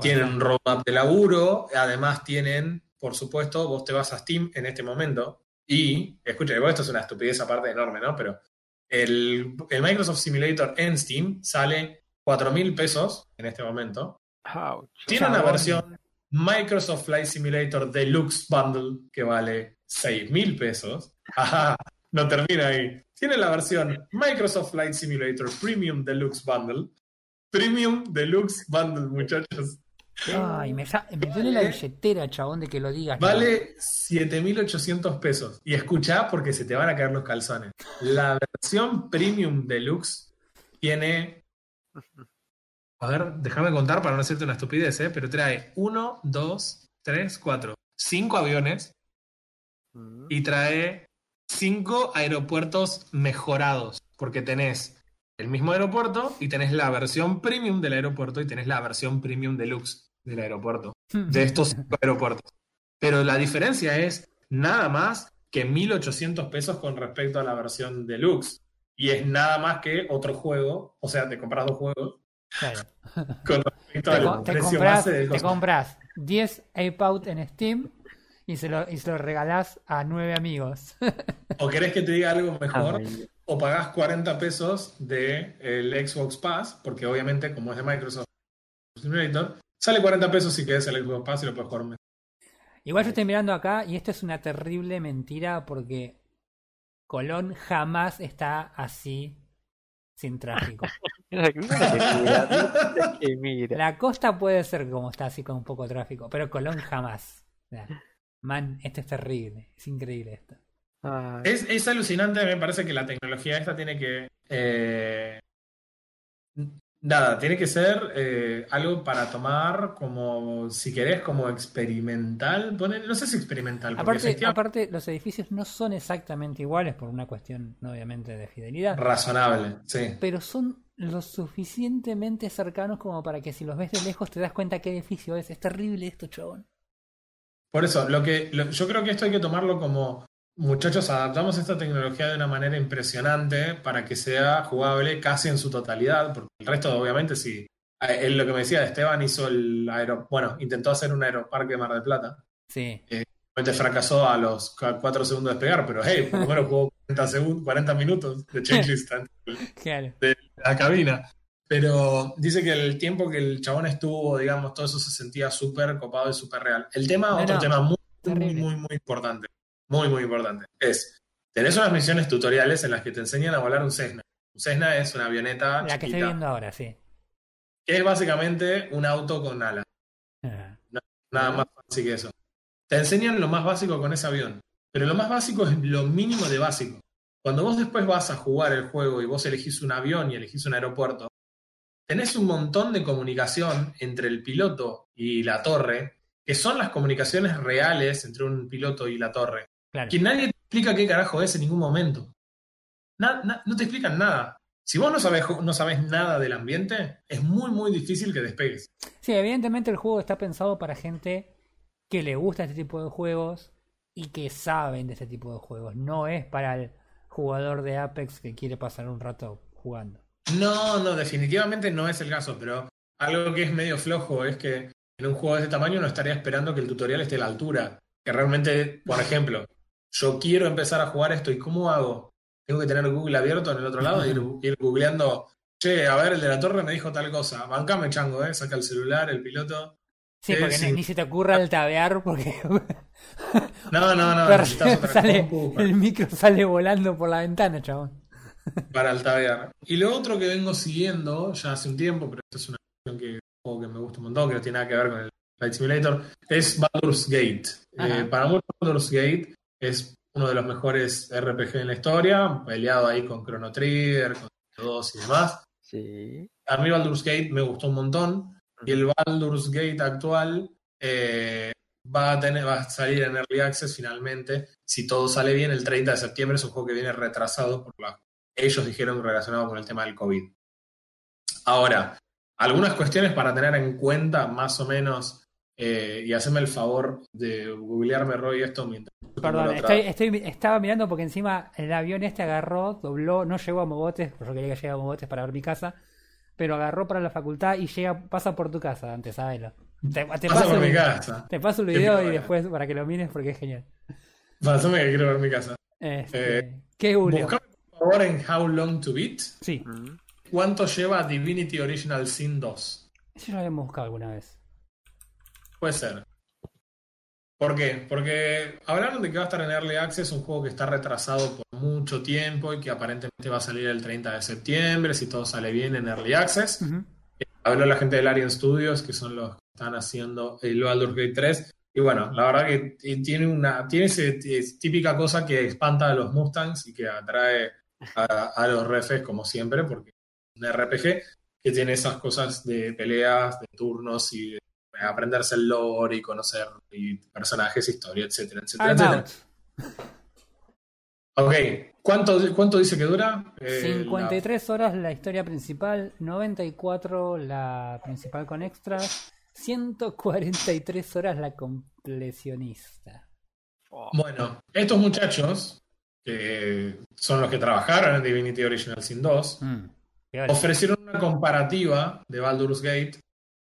Tienen un roadmap de laburo. Además tienen, por supuesto, vos te vas a Steam en este momento y, escucha, igual esto es una estupidez aparte enorme, ¿no? Pero el, el Microsoft Simulator en Steam sale 4 mil pesos en este momento. Ouch. Tiene una versión Microsoft Flight Simulator Deluxe Bundle que vale 6 mil pesos. Ajá, no termina ahí. Tiene la versión Microsoft Flight Simulator Premium Deluxe Bundle. Premium Deluxe Bundle, muchachos. Ay, me, me duele la billetera, chabón, de que lo digas. Vale 7.800 pesos. Y escucha porque se te van a caer los calzones. La versión Premium Deluxe tiene... A ver, déjame contar para no hacerte una estupidez, ¿eh? pero trae 1, 2, 3, 4, 5 aviones Mm. y trae 5 aeropuertos mejorados. Porque tenés el mismo aeropuerto y tenés la versión Premium del aeropuerto y tenés la versión Premium Deluxe del aeropuerto de [laughs] estos cinco aeropuertos. Pero la diferencia es nada más que 1.800 pesos con respecto a la versión deluxe. Y es nada más que otro juego, o sea, te compras dos juegos Claro. [laughs] con respecto Te, al co- te precio compras, base del te compras 10 Ape Out en Steam y se, lo, y se lo regalás a nueve amigos. [laughs] O querés que te diga algo mejor, o pagás 40 pesos del el Xbox Pass, porque obviamente, como es de Microsoft Simulator, sale 40 pesos si querés el Xbox Pass y lo puedes jugar un mes. Igual yo estoy mirando acá y esto es una terrible mentira porque Colón jamás está así sin tráfico. [laughs] [laughs] La costa puede ser como está así con un poco de tráfico, pero Colón jamás. Man, esto es terrible, es increíble esto. Es, es alucinante, me parece que la tecnología esta tiene que. eh, nada, tiene que ser eh, algo para tomar como, si querés, como experimental. No sé si experimental, Aparte, aparte, los edificios no son exactamente iguales por una cuestión, obviamente, de fidelidad, razonable, sí. pero son lo suficientemente cercanos como para que si los ves de lejos te das cuenta qué edificio es. Es terrible esto, chabón. Por eso, lo que lo- yo creo que esto hay que tomarlo como, muchachos, adaptamos esta tecnología de una manera impresionante para que sea jugable casi en su totalidad, porque el resto, obviamente, sí. Eh, él lo que me decía, Esteban hizo el aero, bueno, intentó hacer un aeroparque de Mar del Plata. Sí. Obviamente fracasó a los 4 segundos de despegar, pero hey, por lo menos jugó 40, segundos, 40 minutos de checklist [laughs] Claro. de la cabina. Pero dice que el tiempo que el chabón estuvo, digamos, todo eso se sentía súper copado y súper real. El tema, No, otro no, tema muy, muy, muy, muy importante, muy, muy importante, es, tenés unas misiones tutoriales en las que te enseñan a volar un Cessna. Un Cessna es una avioneta La que estoy viendo ahora, sí. que es básicamente un auto con alas. Ah, Nada más fácil que eso. Te enseñan lo más básico con ese avión. Pero lo más básico es lo mínimo de básico. Cuando vos después vas a jugar el juego y vos elegís un avión y elegís un aeropuerto, tenés un montón de comunicación entre el piloto y la torre, que son las comunicaciones reales entre un piloto y la torre, Claro. que nadie te explica qué carajo es en ningún momento. Na- na- no te explican nada. Si vos no sabés, no sabés nada del ambiente, es muy, muy difícil que despegues. Sí, evidentemente el juego está pensado para gente que le gusta este tipo de juegos y que saben de este tipo de juegos. No es para el jugador de Apex que quiere pasar un rato jugando. No, no, definitivamente no es el caso, pero algo que es medio flojo es que en un juego de ese tamaño no estaría esperando que el tutorial esté a la altura. Que realmente, por ejemplo, yo quiero empezar a jugar esto y ¿cómo hago? Tengo que tener Google abierto en el otro lado y ir, ir googleando, che, a ver, el de la torre me dijo tal cosa. Bancame, chango, ¿eh? Saca el celular, el piloto. Sí, Sí, porque sí. Ni, se te ocurra altavear porque [laughs] No, no, no, Pero sale, el micro sale volando por la ventana, chabón. para altavear. Y lo otro que vengo siguiendo ya hace un tiempo, pero esto es una cuestión que, me gusta un montón, que no tiene nada que ver con el Flight Simulator, es Baldur's Gate. Eh, para muchos Baldur's Gate es uno de los mejores RPG en la historia, peleado ahí con Chrono Trigger, con 2 y demás. Sí. A mí Baldur's Gate me gustó un montón y el Baldur's Gate actual eh, va, a tener, va a salir en Early Access finalmente. Si todo sale bien, el 30 de septiembre es un juego que viene retrasado por la... Ellos dijeron relacionado con el tema del COVID. Ahora, algunas cuestiones para tener en cuenta más o menos eh, y hacerme el favor de googlearme Roy esto mientras... Perdón, estoy, estoy- estaba mirando porque encima el avión este agarró, dobló, no llegó a Mogotes, porque yo quería que llegue a Mogotes para ver mi casa, pero agarró para la facultad y llega, pasa por tu casa antes, sabelo. Te, te Pasa paso, por mi casa. te paso el video y piola. después para que lo mires porque es genial. Pásame que quiero ver mi casa. Este, Eh, ¿Qué Julio? Buscame por favor en How Long to Beat. Sí. ¿Cuánto lleva Divinity Original Sin 2? eso lo habíamos buscado alguna vez. Puede ser. ¿Por qué? Porque hablaron de que va a estar en Early Access un juego que está retrasado por mucho tiempo y que aparentemente va a salir el 30 de septiembre, si todo sale bien en Early Access. Ujú. Habló la gente del Larian Studios, que son los que están haciendo el Baldur's Gate 3. Y bueno, la verdad que tiene una tiene ese, es típica cosa que espanta a los Mustangs y que atrae a, a los refes, como siempre, porque es un RPG que tiene esas cosas de peleas, de turnos y de aprenderse el lore y conocer y personajes, historia, etcétera, etcétera, I'm etcétera. out. Ok, ¿cuánto, cuánto dice que dura? Eh, 53 horas la historia principal, 94 la principal con extras, 143 horas la completionista. La- Bueno, estos muchachos, que son los que trabajaron en Divinity Original Sin 2, Mm, ofrecieron una comparativa de Baldur's Gate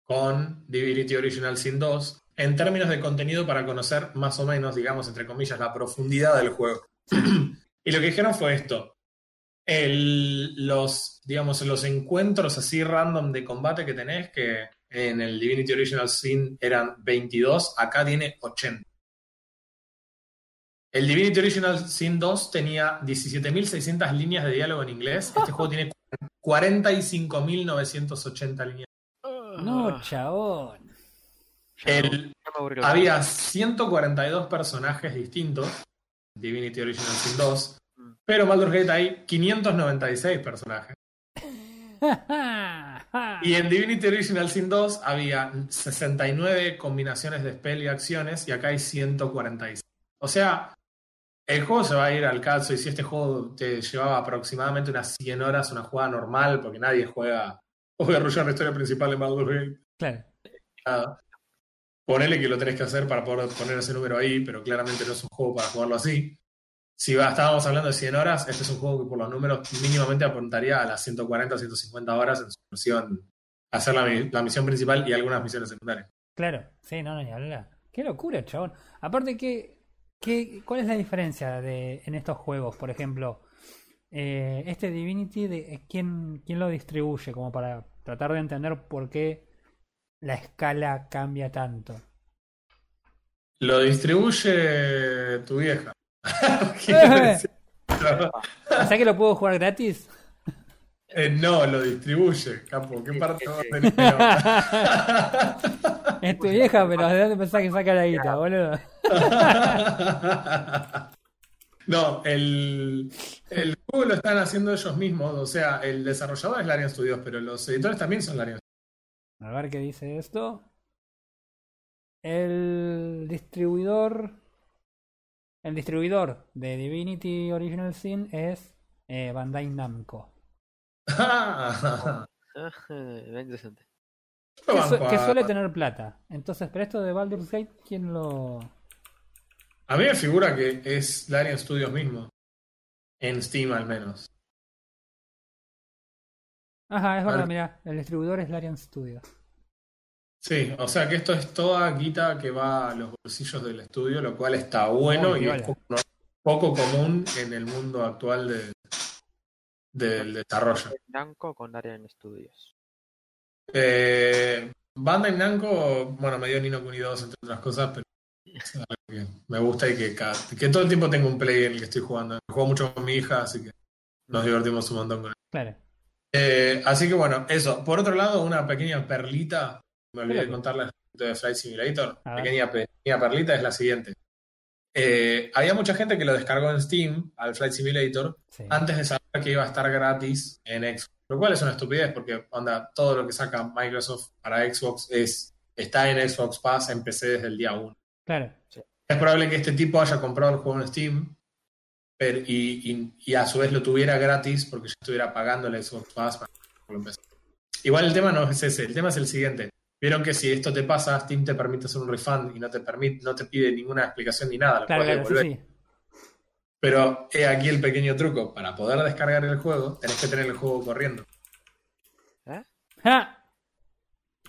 con Divinity Original Sin 2 en términos de contenido para conocer más o menos, digamos, entre comillas, la profundidad del juego. [clears throat] y lo que dijeron fue esto. Los, digamos, los encuentros así random de combate que tenés, que en el Divinity Original Sin eran 22, acá tiene 80. El Divinity Original Sin 2 tenía 17.600 líneas de diálogo en inglés. Este juego tiene 45.980 líneas. No, chabón. ya me- El- había 142 personajes distintos en Divinity Original Sin 2, pero en Baldur's Gate hay 596 personajes. [laughs] Y en Divinity Original Sin 2 había 69 combinaciones de spell y acciones y acá hay 146. O sea, el juego se va a ir al caso y si este juego te llevaba aproximadamente unas 100 horas, una jugada normal, porque nadie juega o voy a arrollar la historia principal en Baldur's Gate. Claro. nada. Ponele que lo tenés que hacer para poder poner ese número ahí, pero claramente no es un juego para jugarlo así. Si va- estábamos hablando de 100 horas, este es un juego que por los números mínimamente apuntaría a las 140 150 horas en su versión, hacer la, mi- la misión principal y algunas misiones secundarias. Claro, sí, no, no, ni hablar. Qué locura, chabón. Aparte, ¿qué, qué, ¿cuál es la diferencia de, en estos juegos? Por ejemplo, eh, este Divinity, de, ¿quién, ¿quién lo distribuye como para tratar de entender por qué la escala cambia tanto. Lo distribuye tu vieja. [laughs] Eh. O sea que lo puedo jugar gratis. Eh, no, lo distribuye, capo. ¿Qué parte va a tener? [laughs] [laughs] Es tu vieja, pero ¿de dónde pensás que saca la guita, boludo? No, el, el juego lo están haciendo ellos mismos. O sea, el desarrollador es Larian Studios, pero los editores también son Larian A ver qué dice esto. El distribuidor. El distribuidor de Divinity Original Sin es eh, Bandai Namco. [laughs] Ajá, Bien interesante. Que, su- que suele tener plata. Entonces, pero esto de Baldur's Gate, ¿quién lo.? A mí me figura que es Larian Studios mismo. En Steam al menos. Ajá, es verdad, mira. El distribuidor es Larian Studios. Sí, o sea que esto es toda guita que va a los bolsillos del estudio, lo cual está bueno Muy y es poco, no- poco común en el mundo actual de- del desarrollo. Namco con Arian Studios. Eh, Bandai Namco, bueno, me dio Nino Kuni 2 entre otras cosas, pero me gusta y que, cada- que todo el tiempo tengo un play en el que estoy jugando. Juego mucho con mi hija, así que nos divertimos un montón con él. Claro. Eh, así que bueno, eso. Por otro lado, una pequeña perlita, me olvidé de contarles de Flight Simulator. Pequeña, pequeña perlita es la siguiente. Eh, había mucha gente que lo descargó en Steam al Flight Simulator Sí. antes de saber que iba a estar gratis en Xbox. Lo cual es una estupidez porque onda, todo lo que saca Microsoft para Xbox es, está en Xbox Pass en PC desde el día 1. Claro. Es probable que este tipo haya comprado el juego en Steam pero- y, y- y a su vez lo tuviera gratis porque ya estuviera pagando el Xbox Pass. Igual el tema no es ese, el tema es el siguiente. Vieron que si esto te pasa, Steam te permite hacer un refund y no te permite, no te pide ninguna explicación ni nada, lo Claro, puedes claro, sí, devolver. sí. Pero he aquí el pequeño truco. Para poder descargar el juego, tenés que tener el juego corriendo. ¡Ja!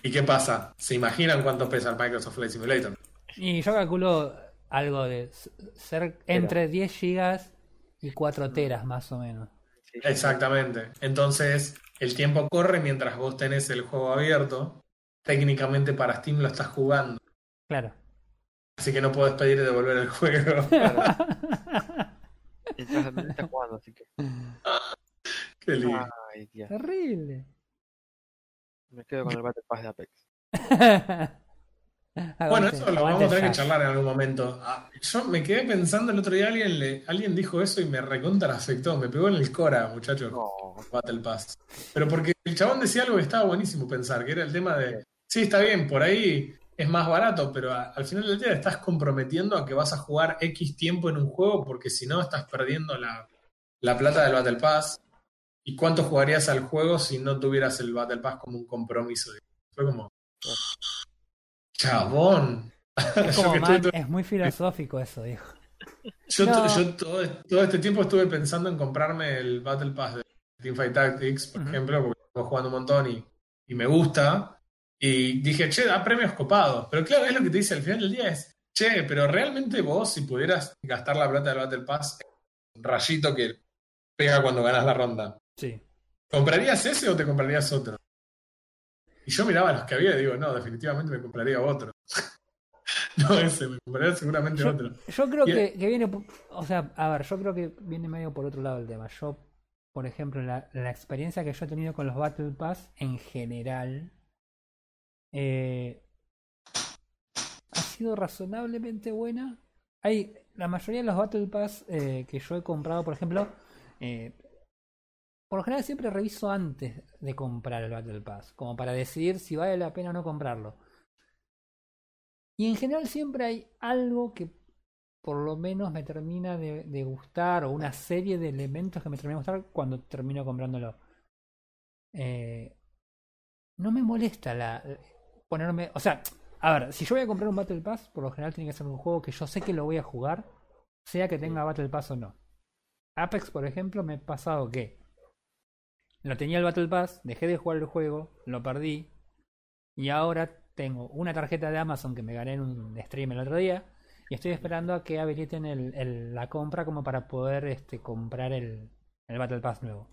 ¿Y qué pasa? ¿Se imaginan cuánto pesa el Microsoft Flight Simulator? Y yo calculo algo de ser entre 10 gigas y 4 teras más o menos. Exactamente. Entonces, el tiempo corre mientras vos tenés el juego abierto. Técnicamente para Steam lo estás jugando. Claro. Así que no podés pedir devolver el juego. [laughs] [laughs] Está jugando, así que. [laughs] Qué lindo. Ay, Dios. Terrible. Me quedo con el Battle Pass de Apex. Bueno, eso lo vamos a tener que charlar en algún momento. Ah, yo me quedé pensando el otro día, alguien, le, alguien dijo eso y me recontra afectó. Me pegó en el cora, muchachos. No, Battle Pass. Pero porque el chabón decía algo que estaba buenísimo pensar, que era el tema de, sí, está bien, por ahí es más barato, pero a- al final del día te estás comprometiendo a que vas a jugar X tiempo en un juego porque si no estás perdiendo la, la plata del Battle Pass. ¿Y cuánto jugarías al juego si no tuvieras el Battle Pass como un compromiso? Fue como, chabón. Es, Yo como que estuve man, todo- es muy filosófico eso, dijo. yo, No. yo todo, todo este tiempo estuve pensando en comprarme el Battle Pass de Teamfight Tactics, por ejemplo, porque estamos jugando un montón y, y me gusta. Y dije, che, da premios copados. Pero claro, es lo que te dice al final del día es, che, pero realmente vos, si pudieras gastar la plata del Battle Pass, un rayito que pega cuando ganas la ronda, Sí. ¿comprarías ese o te comprarías otro? Y yo miraba los que había y digo, no, definitivamente me compraría otro. [laughs] no ese, me compraría seguramente Yo, otro. yo creo que, que viene, o sea, a ver, yo creo que viene medio por otro lado el tema. Yo, por ejemplo, la, la experiencia que yo he tenido con los Battle Pass en general eh, ha sido razonablemente buena. Hay la mayoría de los Battle Pass eh, que yo he comprado, por ejemplo, eh, por lo general siempre reviso antes de comprar el Battle Pass, como para decidir si vale la pena o no comprarlo. Y en general siempre hay algo que por lo menos me termina de, de gustar o una serie de elementos que me termina de gustar cuando termino comprándolo. Eh, no me molesta la ponerme, o sea, a ver, si yo voy a comprar un Battle Pass, por lo general tiene que ser un juego que yo sé que lo voy a jugar, sea que tenga Battle Pass o no. Apex, por ejemplo, me ha pasado que lo tenía el Battle Pass, dejé de jugar el juego, lo perdí y ahora tengo una tarjeta de Amazon que me gané en un stream el otro día y estoy esperando a que habiliten la compra como para poder este, comprar el, Battle Pass nuevo.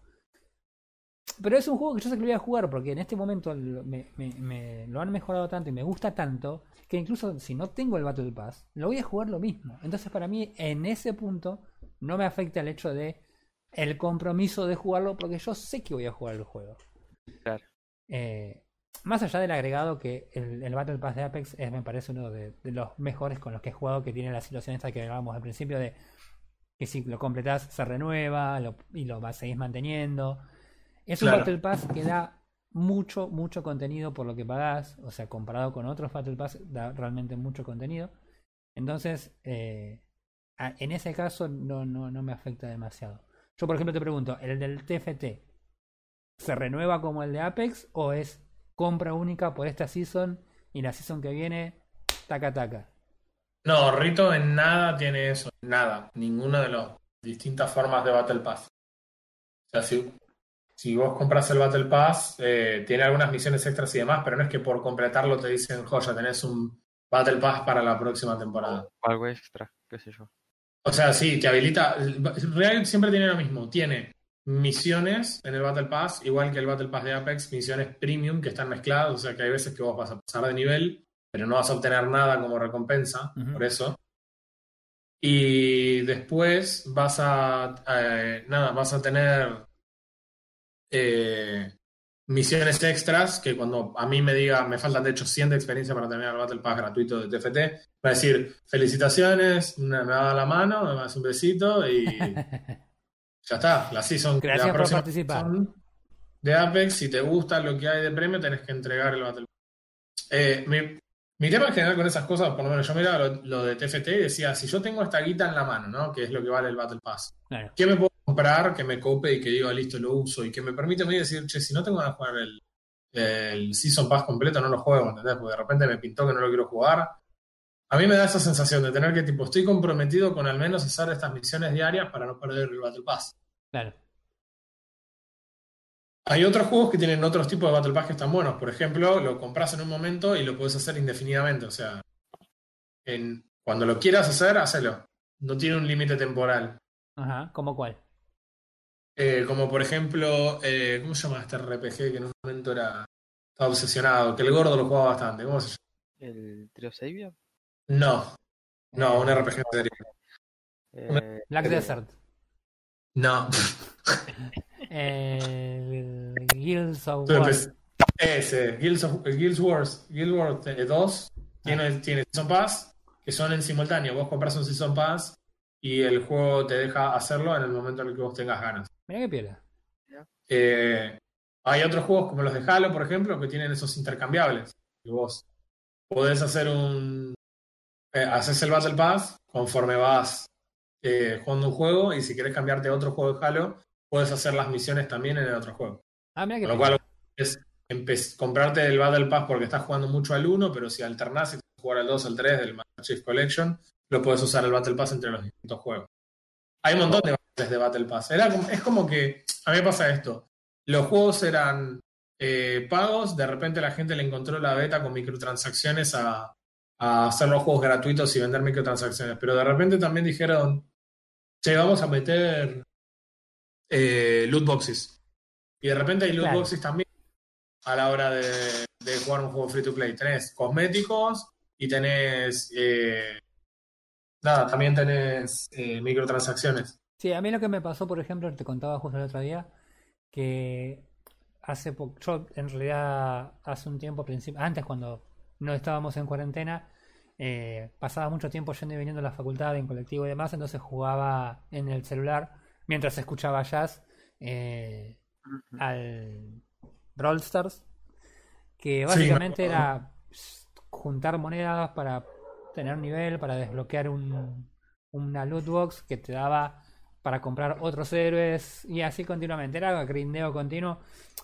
Pero es un juego que yo sé que lo voy a jugar porque en este momento me- me lo han mejorado tanto y me gusta tanto que incluso si no tengo el Battle Pass, lo voy a jugar lo mismo. Entonces para mí en ese punto no me afecta el hecho de el compromiso de jugarlo porque yo sé que voy a jugar el juego. Claro. Eh, más allá del agregado que el, el Battle Pass de Apex es, me parece uno de, de los mejores con los que he jugado, que tiene la situación esta que hablábamos al principio de que si lo completás se renueva lo- y lo vas seguís manteniendo. Es un. Battle Pass que da mucho, mucho contenido por lo que pagás, o sea, comparado con otros Battle Pass, da realmente mucho contenido. Entonces, eh, en ese caso no, no, no me afecta demasiado. Yo, por ejemplo, te pregunto, ¿el del TFT se renueva como el de Apex o es compra única por esta season y la season que viene, taca taca? No, Rito en nada tiene eso, nada. Ninguna de las distintas formas de Battle Pass. O sea, si, si vos compras el Battle Pass, eh, tiene algunas misiones extras y demás, pero no es que por completarlo te dicen, joya, tenés un Battle Pass para la próxima temporada. O algo extra, qué sé yo. O sea, sí, te habilita. Real siempre tiene lo mismo. Tiene misiones en el Battle Pass, igual que el Battle Pass de Apex, misiones premium que están mezcladas. O sea, que hay veces que vos vas a pasar de nivel, pero no vas a obtener nada como recompensa por eso. Y después vas a. eh, nada, vas a tener. eh, misiones extras que cuando a mí me diga, me faltan de hecho 100 de experiencia para terminar el Battle Pass gratuito de TFT, va a decir, felicitaciones, me va a dar la mano, me hace un besito y ya está. La season, Gracias la por participar. de Apex, si te gusta lo que hay de premio, tenés que entregar el Battle Pass. Eh, mi, mi tema en general con esas cosas, por lo menos yo miraba lo, lo de TFT y decía, si yo tengo esta guita en la mano, ¿no? Que es lo que vale el Battle Pass. Claro. ¿Qué me puedo comprar que me cope y que diga, listo, lo uso? Y que me permite a mí decir, che, si no tengo ganas de jugar el, el Season Pass completo, no lo juego, ¿entendés? Porque de repente me pintó que no lo quiero jugar. A mí me da esa sensación de tener que, tipo, estoy comprometido con al menos hacer estas misiones diarias para no perder el Battle Pass. Claro. Hay otros juegos que tienen otros tipos de Battle Pass que están buenos. Por ejemplo, lo compras en un momento y lo puedes hacer indefinidamente. O sea, en, cuando lo quieras hacer, hacelo. No tiene un límite temporal. Ajá, ¿cómo cuál? Eh, como por ejemplo, eh, ¿cómo se llama este RPG que en un momento era estaba obsesionado? Que el gordo lo jugaba bastante. ¿Cómo se llama? ¿El Trio Savior? No, no, un Eh, RPG en serio. Eh, Black eh, Desert. No. [laughs] El Guilds of Tú War. empe- Ese, Guilds, of- Guilds Wars, Guild Wars 2 tiene, tiene Season Pass, que son en simultáneo. Vos compras un Season Pass y el juego te deja hacerlo en el momento en el que vos tengas ganas. Mira qué piedra. Eh, hay otros juegos como los de Halo, por ejemplo, que tienen esos intercambiables. Que vos podés hacer un. Eh, haces el Battle Pass conforme vas eh, jugando un juego y si querés cambiarte a otro juego de Halo, puedes hacer las misiones también en el otro juego. Ah, mira qué Con lo cual es comprarte el Battle Pass porque estás jugando mucho al 1, pero si alternás y jugar al 2, al 3 del Master Chief Collection, lo puedes usar el Battle Pass entre los distintos juegos. Hay un montón de bases de Battle Pass. Era es como que, a mí me pasa esto, los juegos eran eh, pagos, de repente la gente le encontró la beta con microtransacciones a, a hacer los juegos gratuitos y vender microtransacciones, pero de repente también dijeron, che, vamos a meter eh, loot boxes. Y de repente hay loot Claro. boxes también a la hora de, de jugar un juego free to play. Tenés cosméticos y tenés... eh, nada, también tenés eh, microtransacciones. Sí, a mí lo que me pasó, por ejemplo, te contaba justo el otro día, que hace poco, yo en realidad hace un tiempo, antes cuando no estábamos en cuarentena, eh, pasaba mucho tiempo yendo y viniendo a la facultad en colectivo y demás, entonces jugaba en el celular mientras escuchaba jazz eh, al Brawl Stars, que Sí, básicamente era juntar monedas para tener nivel, para desbloquear un, una loot box que te daba para comprar otros héroes y así continuamente. Era grindeo continuo,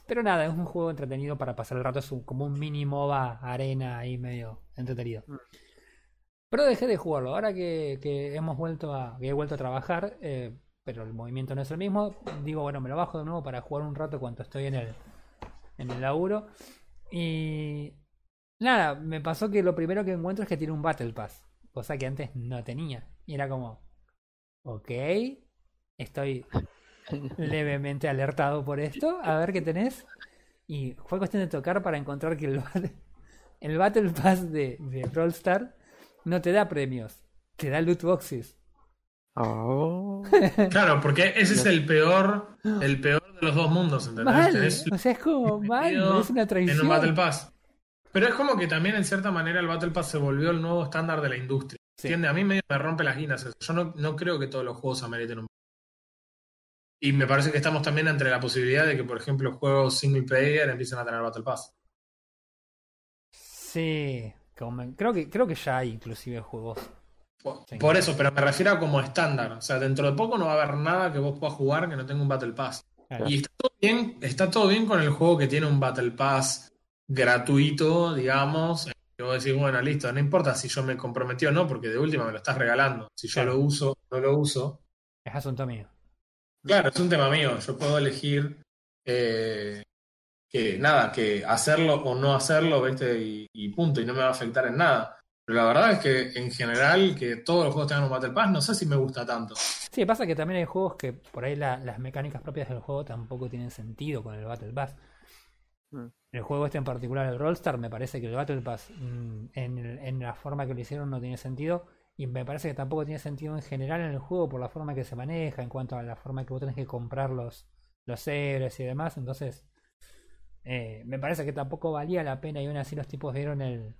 pero nada, es un juego entretenido para pasar el rato, es un- como un mini MOBA arena ahí medio entretenido. Mm. Pero dejé de jugarlo. Ahora que, que hemos vuelto a, que he vuelto a trabajar, eh, pero el movimiento no es el mismo, digo, bueno, me lo bajo de nuevo para jugar un rato cuando estoy en el, en el laburo. Y nada, me pasó que lo primero que encuentro es que tiene un Battle Pass, cosa que antes no tenía. Y era como, ok, estoy [laughs] levemente alertado por esto. A ver qué tenés. Y fue cuestión de tocar para encontrar que el, Battle- el Battle Pass de, de Brawl Star no te da premios, te da loot boxes. Oh. [laughs] Claro, porque ese es el peor, el peor de los dos mundos, ¿entendés? Mal, o sea, es como mal, es una en traición. un Battle Pass. Pero es como que también en cierta manera el Battle Pass se volvió el nuevo estándar de la industria. Sí. ¿Entiendes? A mí medio me rompe las guinas. Yo no, no creo que todos los juegos ameriten un Y me parece que estamos también entre la posibilidad de que, por ejemplo, juegos single player empiecen a tener Battle Pass. Sí, como- creo que creo que ya hay inclusive juegos. Por, eso, pero me refiero a como estándar. O sea, dentro de poco no va a haber nada que vos puedas jugar que no tenga un Battle Pass. Claro. Y está todo bien, está todo bien con el juego que tiene un Battle Pass gratuito, digamos. Que vos decís, bueno, listo, no importa si yo me comprometí o no, porque de última me lo estás regalando. Si yo Claro. lo uso o no lo uso. Es asunto mío. Claro, es un tema mío. Yo puedo elegir eh, que nada, que hacerlo o no hacerlo, ¿viste? Y, y punto, y no me va a afectar en nada. Pero la verdad es que en general que todos los juegos tengan un Battle Pass, no sé si me gusta tanto. Sí, pasa que también hay juegos que por ahí la- las mecánicas propias del juego tampoco tienen sentido con el Battle Pass. Mm. El juego este en particular, el Rollstar, me parece que el Battle Pass mm, en, en la forma que lo hicieron no tiene sentido. Y me parece que tampoco tiene sentido en general en el juego por la forma que se maneja, en cuanto a la forma que vos tenés que comprar los, los héroes y demás. Entonces, eh, me parece que tampoco valía la pena y aún así los tipos vieron el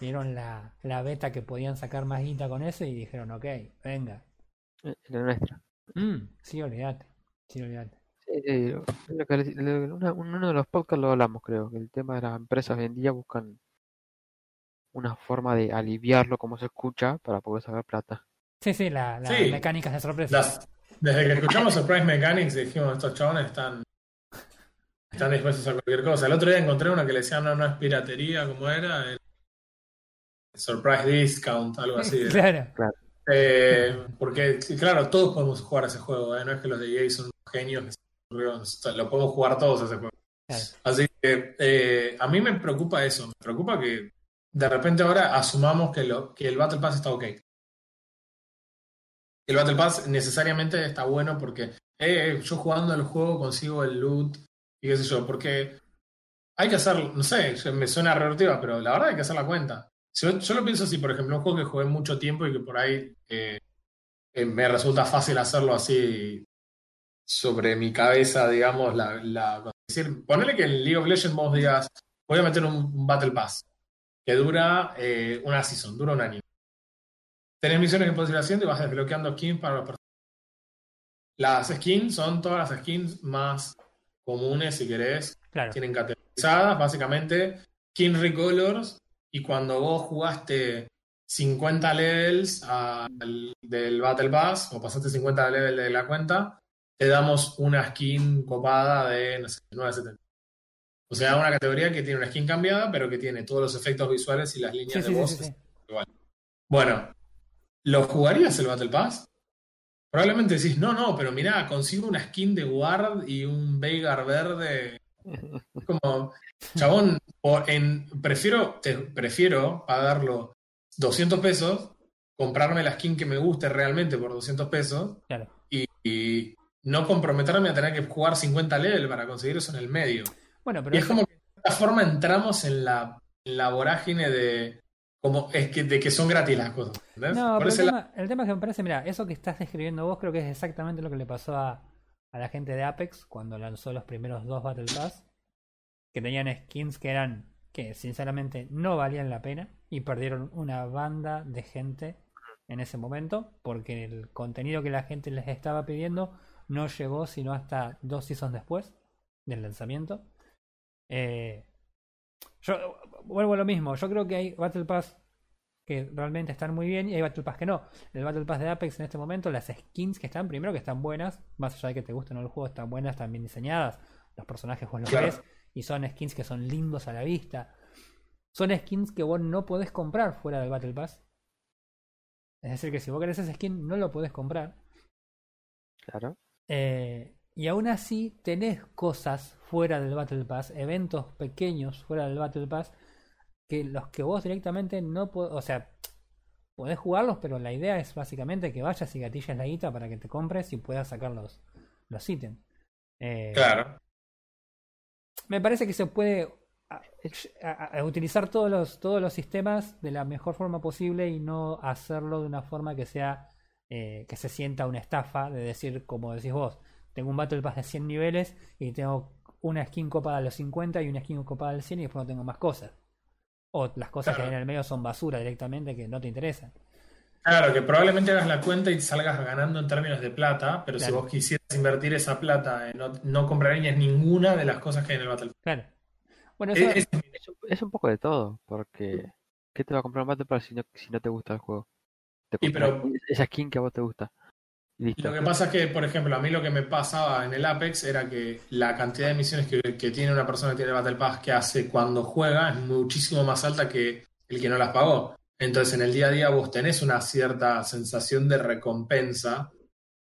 vieron la, la beta que podían sacar más guita con eso y dijeron, ok, venga. Eh, La nuestra. Mm, sí, olvídate. Sí, olvídate. Sí, sí, lo- lo que- lo- una- uno de los podcasts lo hablamos, creo, que el tema de las empresas hoy en día buscan una forma de aliviarlo como se escucha para poder sacar plata. Sí, sí, la, las Sí. mecánicas de sorpresa. Las- desde que escuchamos Surprise Mechanics dijimos, estos chabones están, están dispuestos a cualquier cosa. El otro día encontré una que le decían, no, no es piratería, como era? El Surprise Discount, algo así. [laughs] era. Claro. Eh, porque, claro, todos podemos jugar a ese juego, ¿eh? no es que los de EA son genios, que o sea, lo podemos jugar todos ese juego. Claro. Así que eh, a mí me preocupa eso, me preocupa que de repente ahora asumamos que, lo, que el Battle Pass está ok. El Battle Pass necesariamente está bueno porque eh, yo jugando el juego consigo el loot y qué sé yo, porque hay que hacer, no sé, me suena revertiva, pero la verdad hay que hacer la cuenta. Si yo, yo lo pienso así, por ejemplo, un juego que jugué mucho tiempo y que por ahí eh, eh, me resulta fácil hacerlo así sobre mi cabeza, digamos, la, decir, ponele que en League of Legends vos digas, voy a meter un, un Battle Pass que dura eh, una season, dura un año. Tenés misiones que puedes ir haciendo y vas desbloqueando skins para los personajes. Las skins son todas las skins más comunes, si querés, Claro. tienen categorizadas, básicamente, skin recolors, y cuando vos jugaste 50 levels al- del Battle Pass, o pasaste 50 levels de la cuenta, te damos una skin copada de, no sé, 970. O sea, una categoría que tiene una skin cambiada, pero que tiene todos los efectos visuales y las líneas sí, de sí, voz. sí, sí. Bueno, ¿lo jugarías el Battle Pass? Probablemente decís, no, no, pero mirá, consigo una skin de Ward y un Veigar verde. Como, chabón, o en, prefiero, te, prefiero pagarlo 200 pesos, comprarme la skin que me guste realmente por 200 pesos Claro. y, y no comprometerme a tener que jugar 50 level para conseguir eso en el medio. Bueno, pero Y es eso- como que de esta forma entramos en la, en la vorágine de, como, es que, de que son gratis las cosas. ¿entendés? No, pero el tema es que me parece, mira, eso que estás describiendo vos creo que es exactamente lo que le pasó a, a la gente de Apex cuando lanzó los primeros dos Battle Pass, que tenían skins que eran, que sinceramente no valían la pena y perdieron una banda de gente en ese momento porque el contenido que la gente les estaba pidiendo no llegó sino hasta dos seasons después del lanzamiento. Eh, yo vuelvo a lo mismo, yo creo que hay Battle Pass que realmente están muy bien y hay Battle Pass que no. El Battle Pass de Apex en este momento, las skins que están, primero que están buenas, más allá de que te gusten o el juego, están buenas, están bien diseñadas. Los personajes vos los Claro. ves y son skins que son lindos a la vista. Son skins que vos no podés comprar fuera del Battle Pass. Es decir, que si vos querés ese skin, no lo podés comprar. Claro. Eh, y aún así tenés cosas fuera del Battle Pass, eventos pequeños fuera del Battle Pass, que los que vos directamente no podés, o sea, podés jugarlos, pero la idea es básicamente que vayas y gatilles la guita para que te compres y puedas sacar los, los ítems. Eh, Claro. Me parece que se puede a- a- a- utilizar todos los, todos los sistemas de la mejor forma posible y no hacerlo de una forma que sea eh, que se sienta una estafa de decir, como decís vos, tengo un Battle Pass de 100 niveles y tengo una skin copada a los 50 y una skin copada al 100 y después no tengo más cosas. O las cosas que hay en el medio son basura directamente que no te interesan. Claro, que probablemente hagas la cuenta y salgas ganando en términos de plata, pero si vos quisieras invertir esa plata, no, no comprarías ninguna de las cosas que hay en el Battle Pass. Claro. Bueno, eso, es un, es un poco de todo, porque ¿qué te va a comprar un Battle Pass si no, si no te gusta el juego? Te Y pero- esa skin que a vos te gusta. Listo. Lo que pasa es que, por ejemplo, a mí lo que me pasaba en el Apex era que la cantidad de misiones que, que tiene una persona que tiene el Battle Pass que hace cuando juega es muchísimo más alta que el que no las pagó. Entonces, en el día a día vos tenés una cierta sensación de recompensa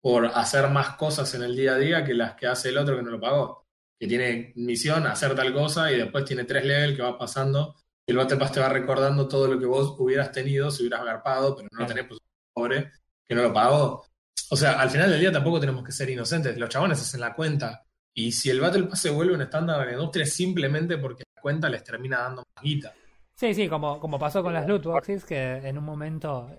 por hacer más cosas en el día a día que las que hace el otro que no lo pagó. Que tiene misión, hacer tal cosa y después tiene tres levels que vas pasando. Y el Battle Pass te va recordando todo lo que vos hubieras tenido si hubieras agarpado, pero no lo tenés, pues pobre que no lo pagó. O sea, al final del día tampoco tenemos que ser inocentes. Los chabones hacen la cuenta. Y si el Battle Pass se vuelve un estándar de la industria simplemente porque la cuenta les termina dando más guita. Sí, sí, como, como pasó con las loot boxes, que en un momento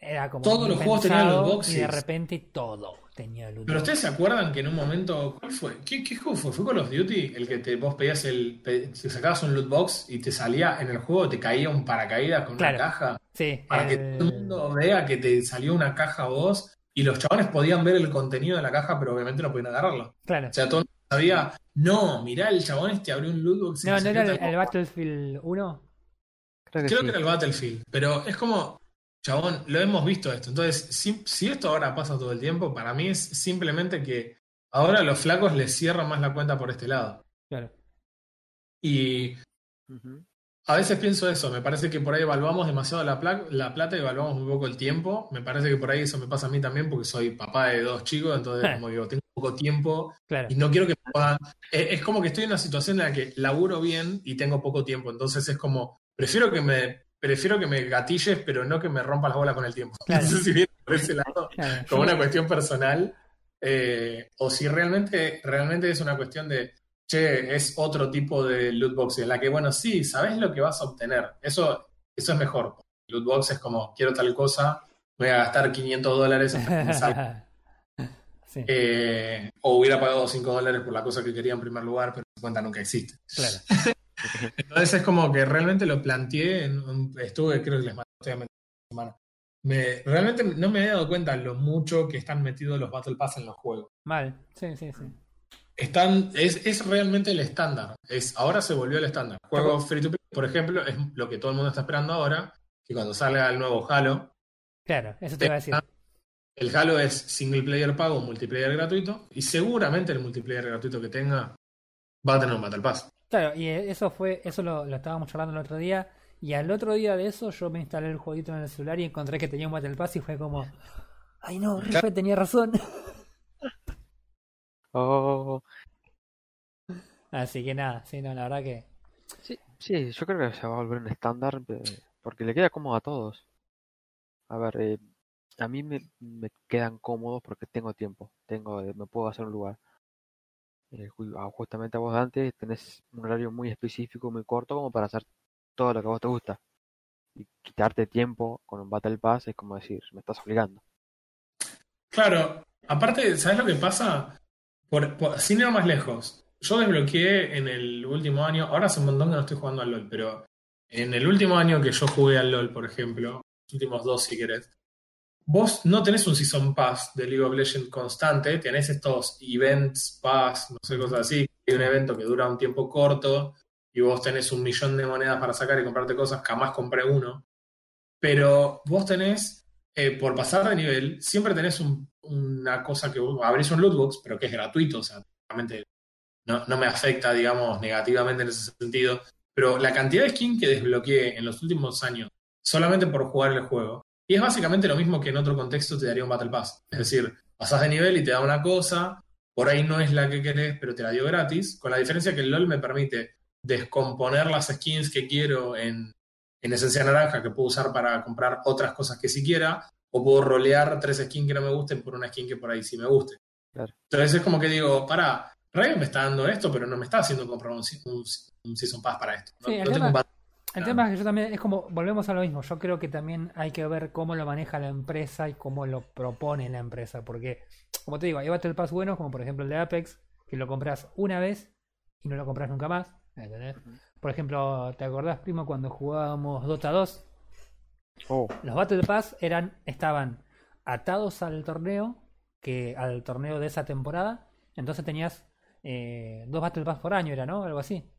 era como. Todos los juegos tenían loot boxes. Y de repente todo tenía Pero ustedes se acuerdan que en un momento. ¿Cuál fue? ¿Qué, qué juego fue? ¿Fue Call of Duty? El que te, vos pedías el. te sacabas un loot box y te salía en el juego, te caía un paracaídas con Claro. una caja. Sí, Para que todo el mundo vea que te salió una caja a vos. Y los chabones podían ver el contenido de la caja, pero obviamente no podían agarrarlo. claro. O sea, todo el mundo sabía. No, mirá, el chabón este abrió un loot box No, no era el. Battlefield 1. Creo que Creo sí. que era el Battlefield, pero es como, chabón, lo hemos visto esto. Entonces, si, si esto ahora pasa todo el tiempo, para mí es simplemente que ahora los flacos les cierran más la cuenta por este lado. Claro. Y a veces pienso eso, me parece que por ahí evaluamos demasiado la, pla- la plata y evaluamos muy poco el tiempo. Me parece que por ahí eso me pasa a mí también porque soy papá de dos chicos, entonces como digo, tengo poco tiempo Claro. y no quiero que me puedan... Es, es como que estoy en una situación en la que laburo bien y tengo poco tiempo, entonces es como, prefiero que me... Prefiero que me gatilles, pero no que me rompa las bolas con el tiempo. [laughs] Claro. No sé si viene por ese lado claro. como una cuestión personal, eh, o si realmente, realmente es una cuestión de, che, es otro tipo de loot box en la que, bueno, sí, sabes lo que vas a obtener. Eso, eso es mejor. Loot box es como, quiero tal cosa, voy a gastar 500 dólares hasta que me salga. Sí, Eh, o hubiera pagado 5 dólares por la cosa que quería en primer lugar, pero esa cuenta nunca existe. claro. [laughs] Entonces es como que realmente lo planteé, en un- estuve, creo que les mandé semana. Me, realmente no me he dado cuenta lo mucho que están metidos los Battle Pass en los juegos. Mal. Sí, sí, sí. Están, es, es realmente el estándar. Es, ahora se volvió el estándar. Juegos free to play, por ejemplo, es lo que todo el mundo está esperando ahora, que cuando salga el nuevo Halo, Claro, eso te iba a decir. El Halo es single player pago, multiplayer gratuito, y seguramente el multiplayer gratuito que tenga va a tener un Battle Pass. Claro, y eso fue, eso lo, lo estábamos charlando el otro día. Y al otro día de eso yo me instalé el jueguito en el celular y encontré que tenía un Battle Pass y fue como, ay no, Rife tenía razón. [laughs] Oh, Así que nada, sí, no, la verdad que sí, sí, yo creo que se va a volver un estándar eh, porque le queda cómodo a todos. A ver, eh, a mí me, quedan cómodos porque tengo tiempo, tengo, eh, me puedo hacer un lugar. Eh, ah, justamente a vos antes tenés un horario muy específico, muy corto como para hacer todo lo que a vos te gusta. Y quitarte tiempo con un Battle Pass es como decir, me estás obligando. Claro, aparte, ¿sabes lo que pasa? Por, por- sin ir más lejos, yo desbloqueé en el último año, ahora hace un montón que no estoy jugando al LOL, pero en el último año que yo jugué al LOL, por ejemplo, los últimos dos si querés, vos no tenés un Season Pass de League of Legends constante, tenés estos Events Pass, no sé, cosas así, hay un evento que dura un tiempo corto y vos tenés un millón de monedas para sacar y comprarte cosas, jamás compré uno, pero vos tenés eh, por pasar de nivel, siempre tenés un- una cosa que vos abrís un lootbox, pero que es gratuito, o sea, realmente no, no me afecta, digamos, negativamente en ese sentido. Pero la cantidad de skin que desbloqueé en los últimos años, solamente por jugar el juego, y es básicamente lo mismo que en otro contexto te daría un Battle Pass. Es decir, pasás de nivel y te da una cosa, por ahí no es la que querés, pero te la dio gratis, con la diferencia que el LOL me permite descomponer las skins que quiero en, en esencia naranja que puedo usar para comprar otras cosas que si quiera, o puedo rolear tres skins que no me gusten por una skin que por ahí sí me guste. Claro. Entonces es como que digo, para, Riot me está dando esto, pero no me está haciendo comprar un, un- un Season Pass para esto. No, Sí, no tengo un El Claro. tema es que yo también, es como, volvemos a lo mismo, yo creo que también hay que ver cómo lo maneja la empresa y cómo lo propone la empresa, porque, como te digo, hay Battle Pass buenos, como por ejemplo el de Apex, que lo compras una vez y no lo compras nunca más, ¿entendés? Ujú. Por ejemplo, ¿te acordás, primo, cuando jugábamos Dota 2? Oh, Los Battle Pass eran, estaban atados al torneo, que al torneo de esa temporada, entonces tenías eh, dos Battle Pass por año, era, ¿no? Algo así.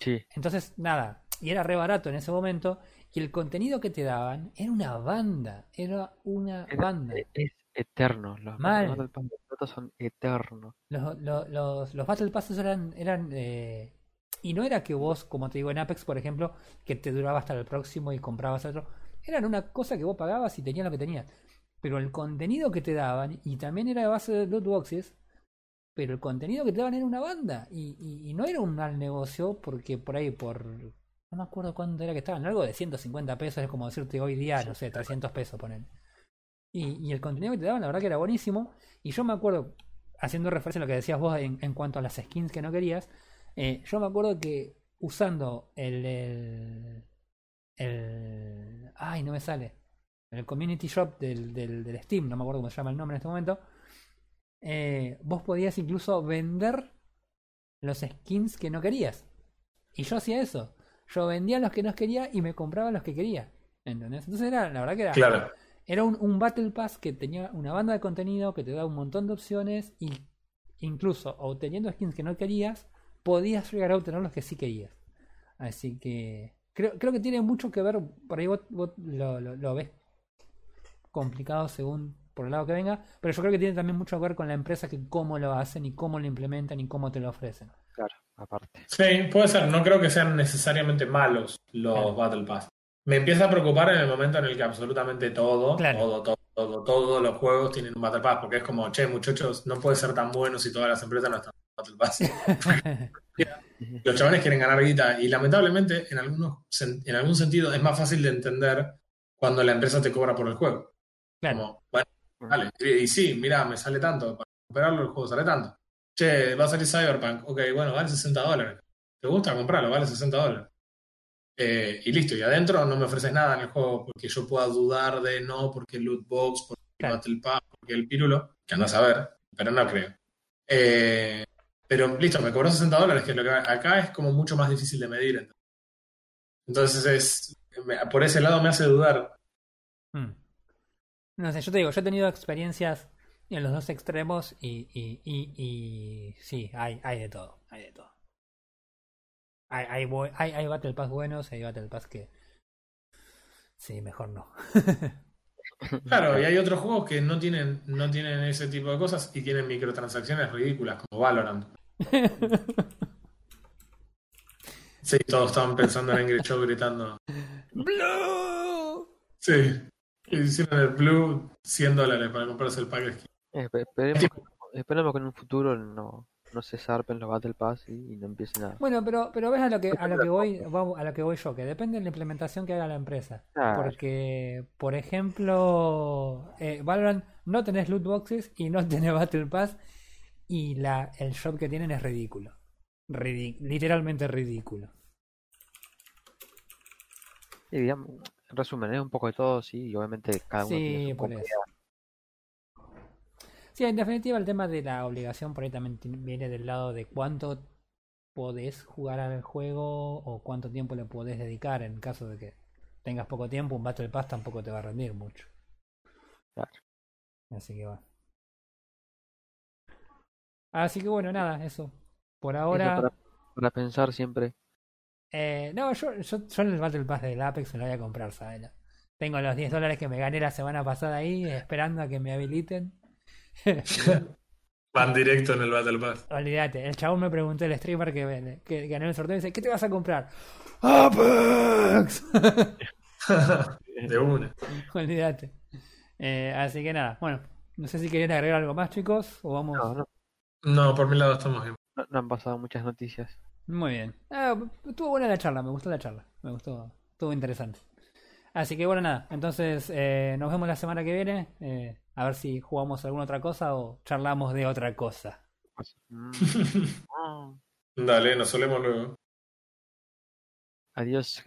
sí. Entonces, nada, y era re barato en ese momento, y el contenido que te daban era una banda, era una banda. e- Es eterno. Los Mal. Battle Pass son eternos. Los, los, los, los Battle Passes eran, eran eh, y no era que vos, como te digo en Apex, por ejemplo, que te duraba hasta el próximo y comprabas otro, eran una cosa que vos pagabas y tenías lo que tenías. Pero el contenido que te daban, y también era de base de loot boxes, pero el contenido que te daban era una banda, y, y, y no era un mal negocio, porque por ahí, por... No me acuerdo cuánto era que estaban, algo de 150 pesos, es como decirte hoy día, no sé, 300 pesos, ponen. Y, y el contenido que te daban, la verdad que era buenísimo. Y yo me acuerdo, haciendo referencia a lo que decías vos en, en cuanto a las skins que no querías, eh, yo me acuerdo que usando el, el, el- Ay, no me sale. El Community Shop del, del, del Steam, no me acuerdo cómo se llama el nombre en este momento. eh, vos podías incluso vender los skins que no querías. Y yo hacía eso. Yo vendía los que no quería y me compraba los que quería. ¿Entendés? Entonces era, la verdad que era, Claro. era un, un Battle Pass que tenía una banda de contenido que te daba un montón de opciones y incluso obteniendo skins que no querías, podías llegar a obtener los que sí querías. Así que creo, creo que tiene mucho que ver, por ahí vos, vos lo, lo- lo ves complicado según por el lado que venga, pero yo creo que tiene también mucho que ver con la empresa que cómo lo hacen y cómo lo implementan y cómo te lo ofrecen. Claro, aparte. Sí, puede ser. No creo que sean necesariamente malos los Claro. Battle Pass. Me empieza a preocupar en el momento en el que absolutamente todo, Claro. todo, todo, todo, todos los juegos tienen un Battle Pass, porque es como, che, muchachos, no puede ser tan bueno si todas las empresas no están en Battle Pass. [laughs] Los chavales quieren ganar guita y lamentablemente en, algunos, en algún sentido es más fácil de entender cuando la empresa te cobra por el juego. claro, Como, bueno, Vale, y, sí, mira, me sale tanto. Para comprarlo el juego sale tanto. Che, va a salir Cyberpunk. Ok, bueno, vale 60 dólares. ¿Te gusta comprarlo? Vale 60 dólares. Eh, y listo, y adentro no me ofreces nada en el juego porque yo pueda dudar de no, porque el loot box, porque el Claro. Battle Pass, porque el pirulo, que andas a ver, pero no creo. Eh, pero listo, me cobró 60 dólares, que lo que acá es como mucho más difícil de medir. Entonces es, me- por ese lado me hace dudar. Mm. No sé, yo te digo, yo he tenido experiencias en los dos extremos y, y, y, y sí, hay, hay de todo, hay de todo. Hay, hay, hay, hay Battle Pass buenos, hay Battle Pass que... Sí, mejor no. [laughs] Claro, y hay otros juegos que no tienen, no tienen ese tipo de cosas y tienen microtransacciones ridículas, como Valorant. [laughs] Sí, todos estaban pensando en Angry Joe gritando. ¡Blue! Sí, hicieron el Blue 100 dólares para comprarse el pack de skin. Espe- esperemos, que, esperemos que en un futuro no, no se zarpen los Battle Pass y, y no empiecen a. Bueno, pero, pero ves a lo que a lo que voy, [laughs] a lo que voy yo, que depende de la implementación que haga la empresa. Porque, por ejemplo, eh, Valorant no tenés loot boxes y no [laughs] tenés Battle Pass y la, el shop que tienen es ridículo. Ridi- literalmente ridículo. Sí, digamos, en resumen, es un poco de todo, sí, y obviamente cada uno tiene Sí, su comodidad. eso. Sí, en definitiva el tema de la obligación por ahí también viene del lado de cuánto podés jugar al juego o cuánto tiempo le podés dedicar en caso de que tengas poco tiempo, un Battle Pass tampoco te va a rendir mucho. Claro. Así que bueno. Así que bueno, nada, eso. Por Eso ahora... para, para pensar siempre. Eh, no, yo, yo, yo en el Battle Pass del Apex me lo voy a comprar, ¿sabes? Tengo los 10 dólares que me gané la semana pasada ahí, esperando a que me habiliten. [laughs] Van directo en el Battle Pass. Olvídate, el chabón me preguntó, el streamer que, que ganó el sorteo, y dice, ¿qué te vas a comprar? ¡Apex! [laughs] De una. [laughs] Olvídate. Eh, así que nada, bueno, no sé si querían agregar algo más, chicos, o vamos... No, no, No, por mi lado estamos bien. no, no han pasado muchas noticias. Muy bien. Ah, estuvo buena la charla, me gustó la charla. Me gustó, estuvo interesante. Así que bueno, nada. Entonces, eh, nos vemos la semana que viene. eh, a ver si jugamos alguna otra cosa o charlamos de otra cosa. Mm. [laughs] Dale, nos solemos luego. Adiós.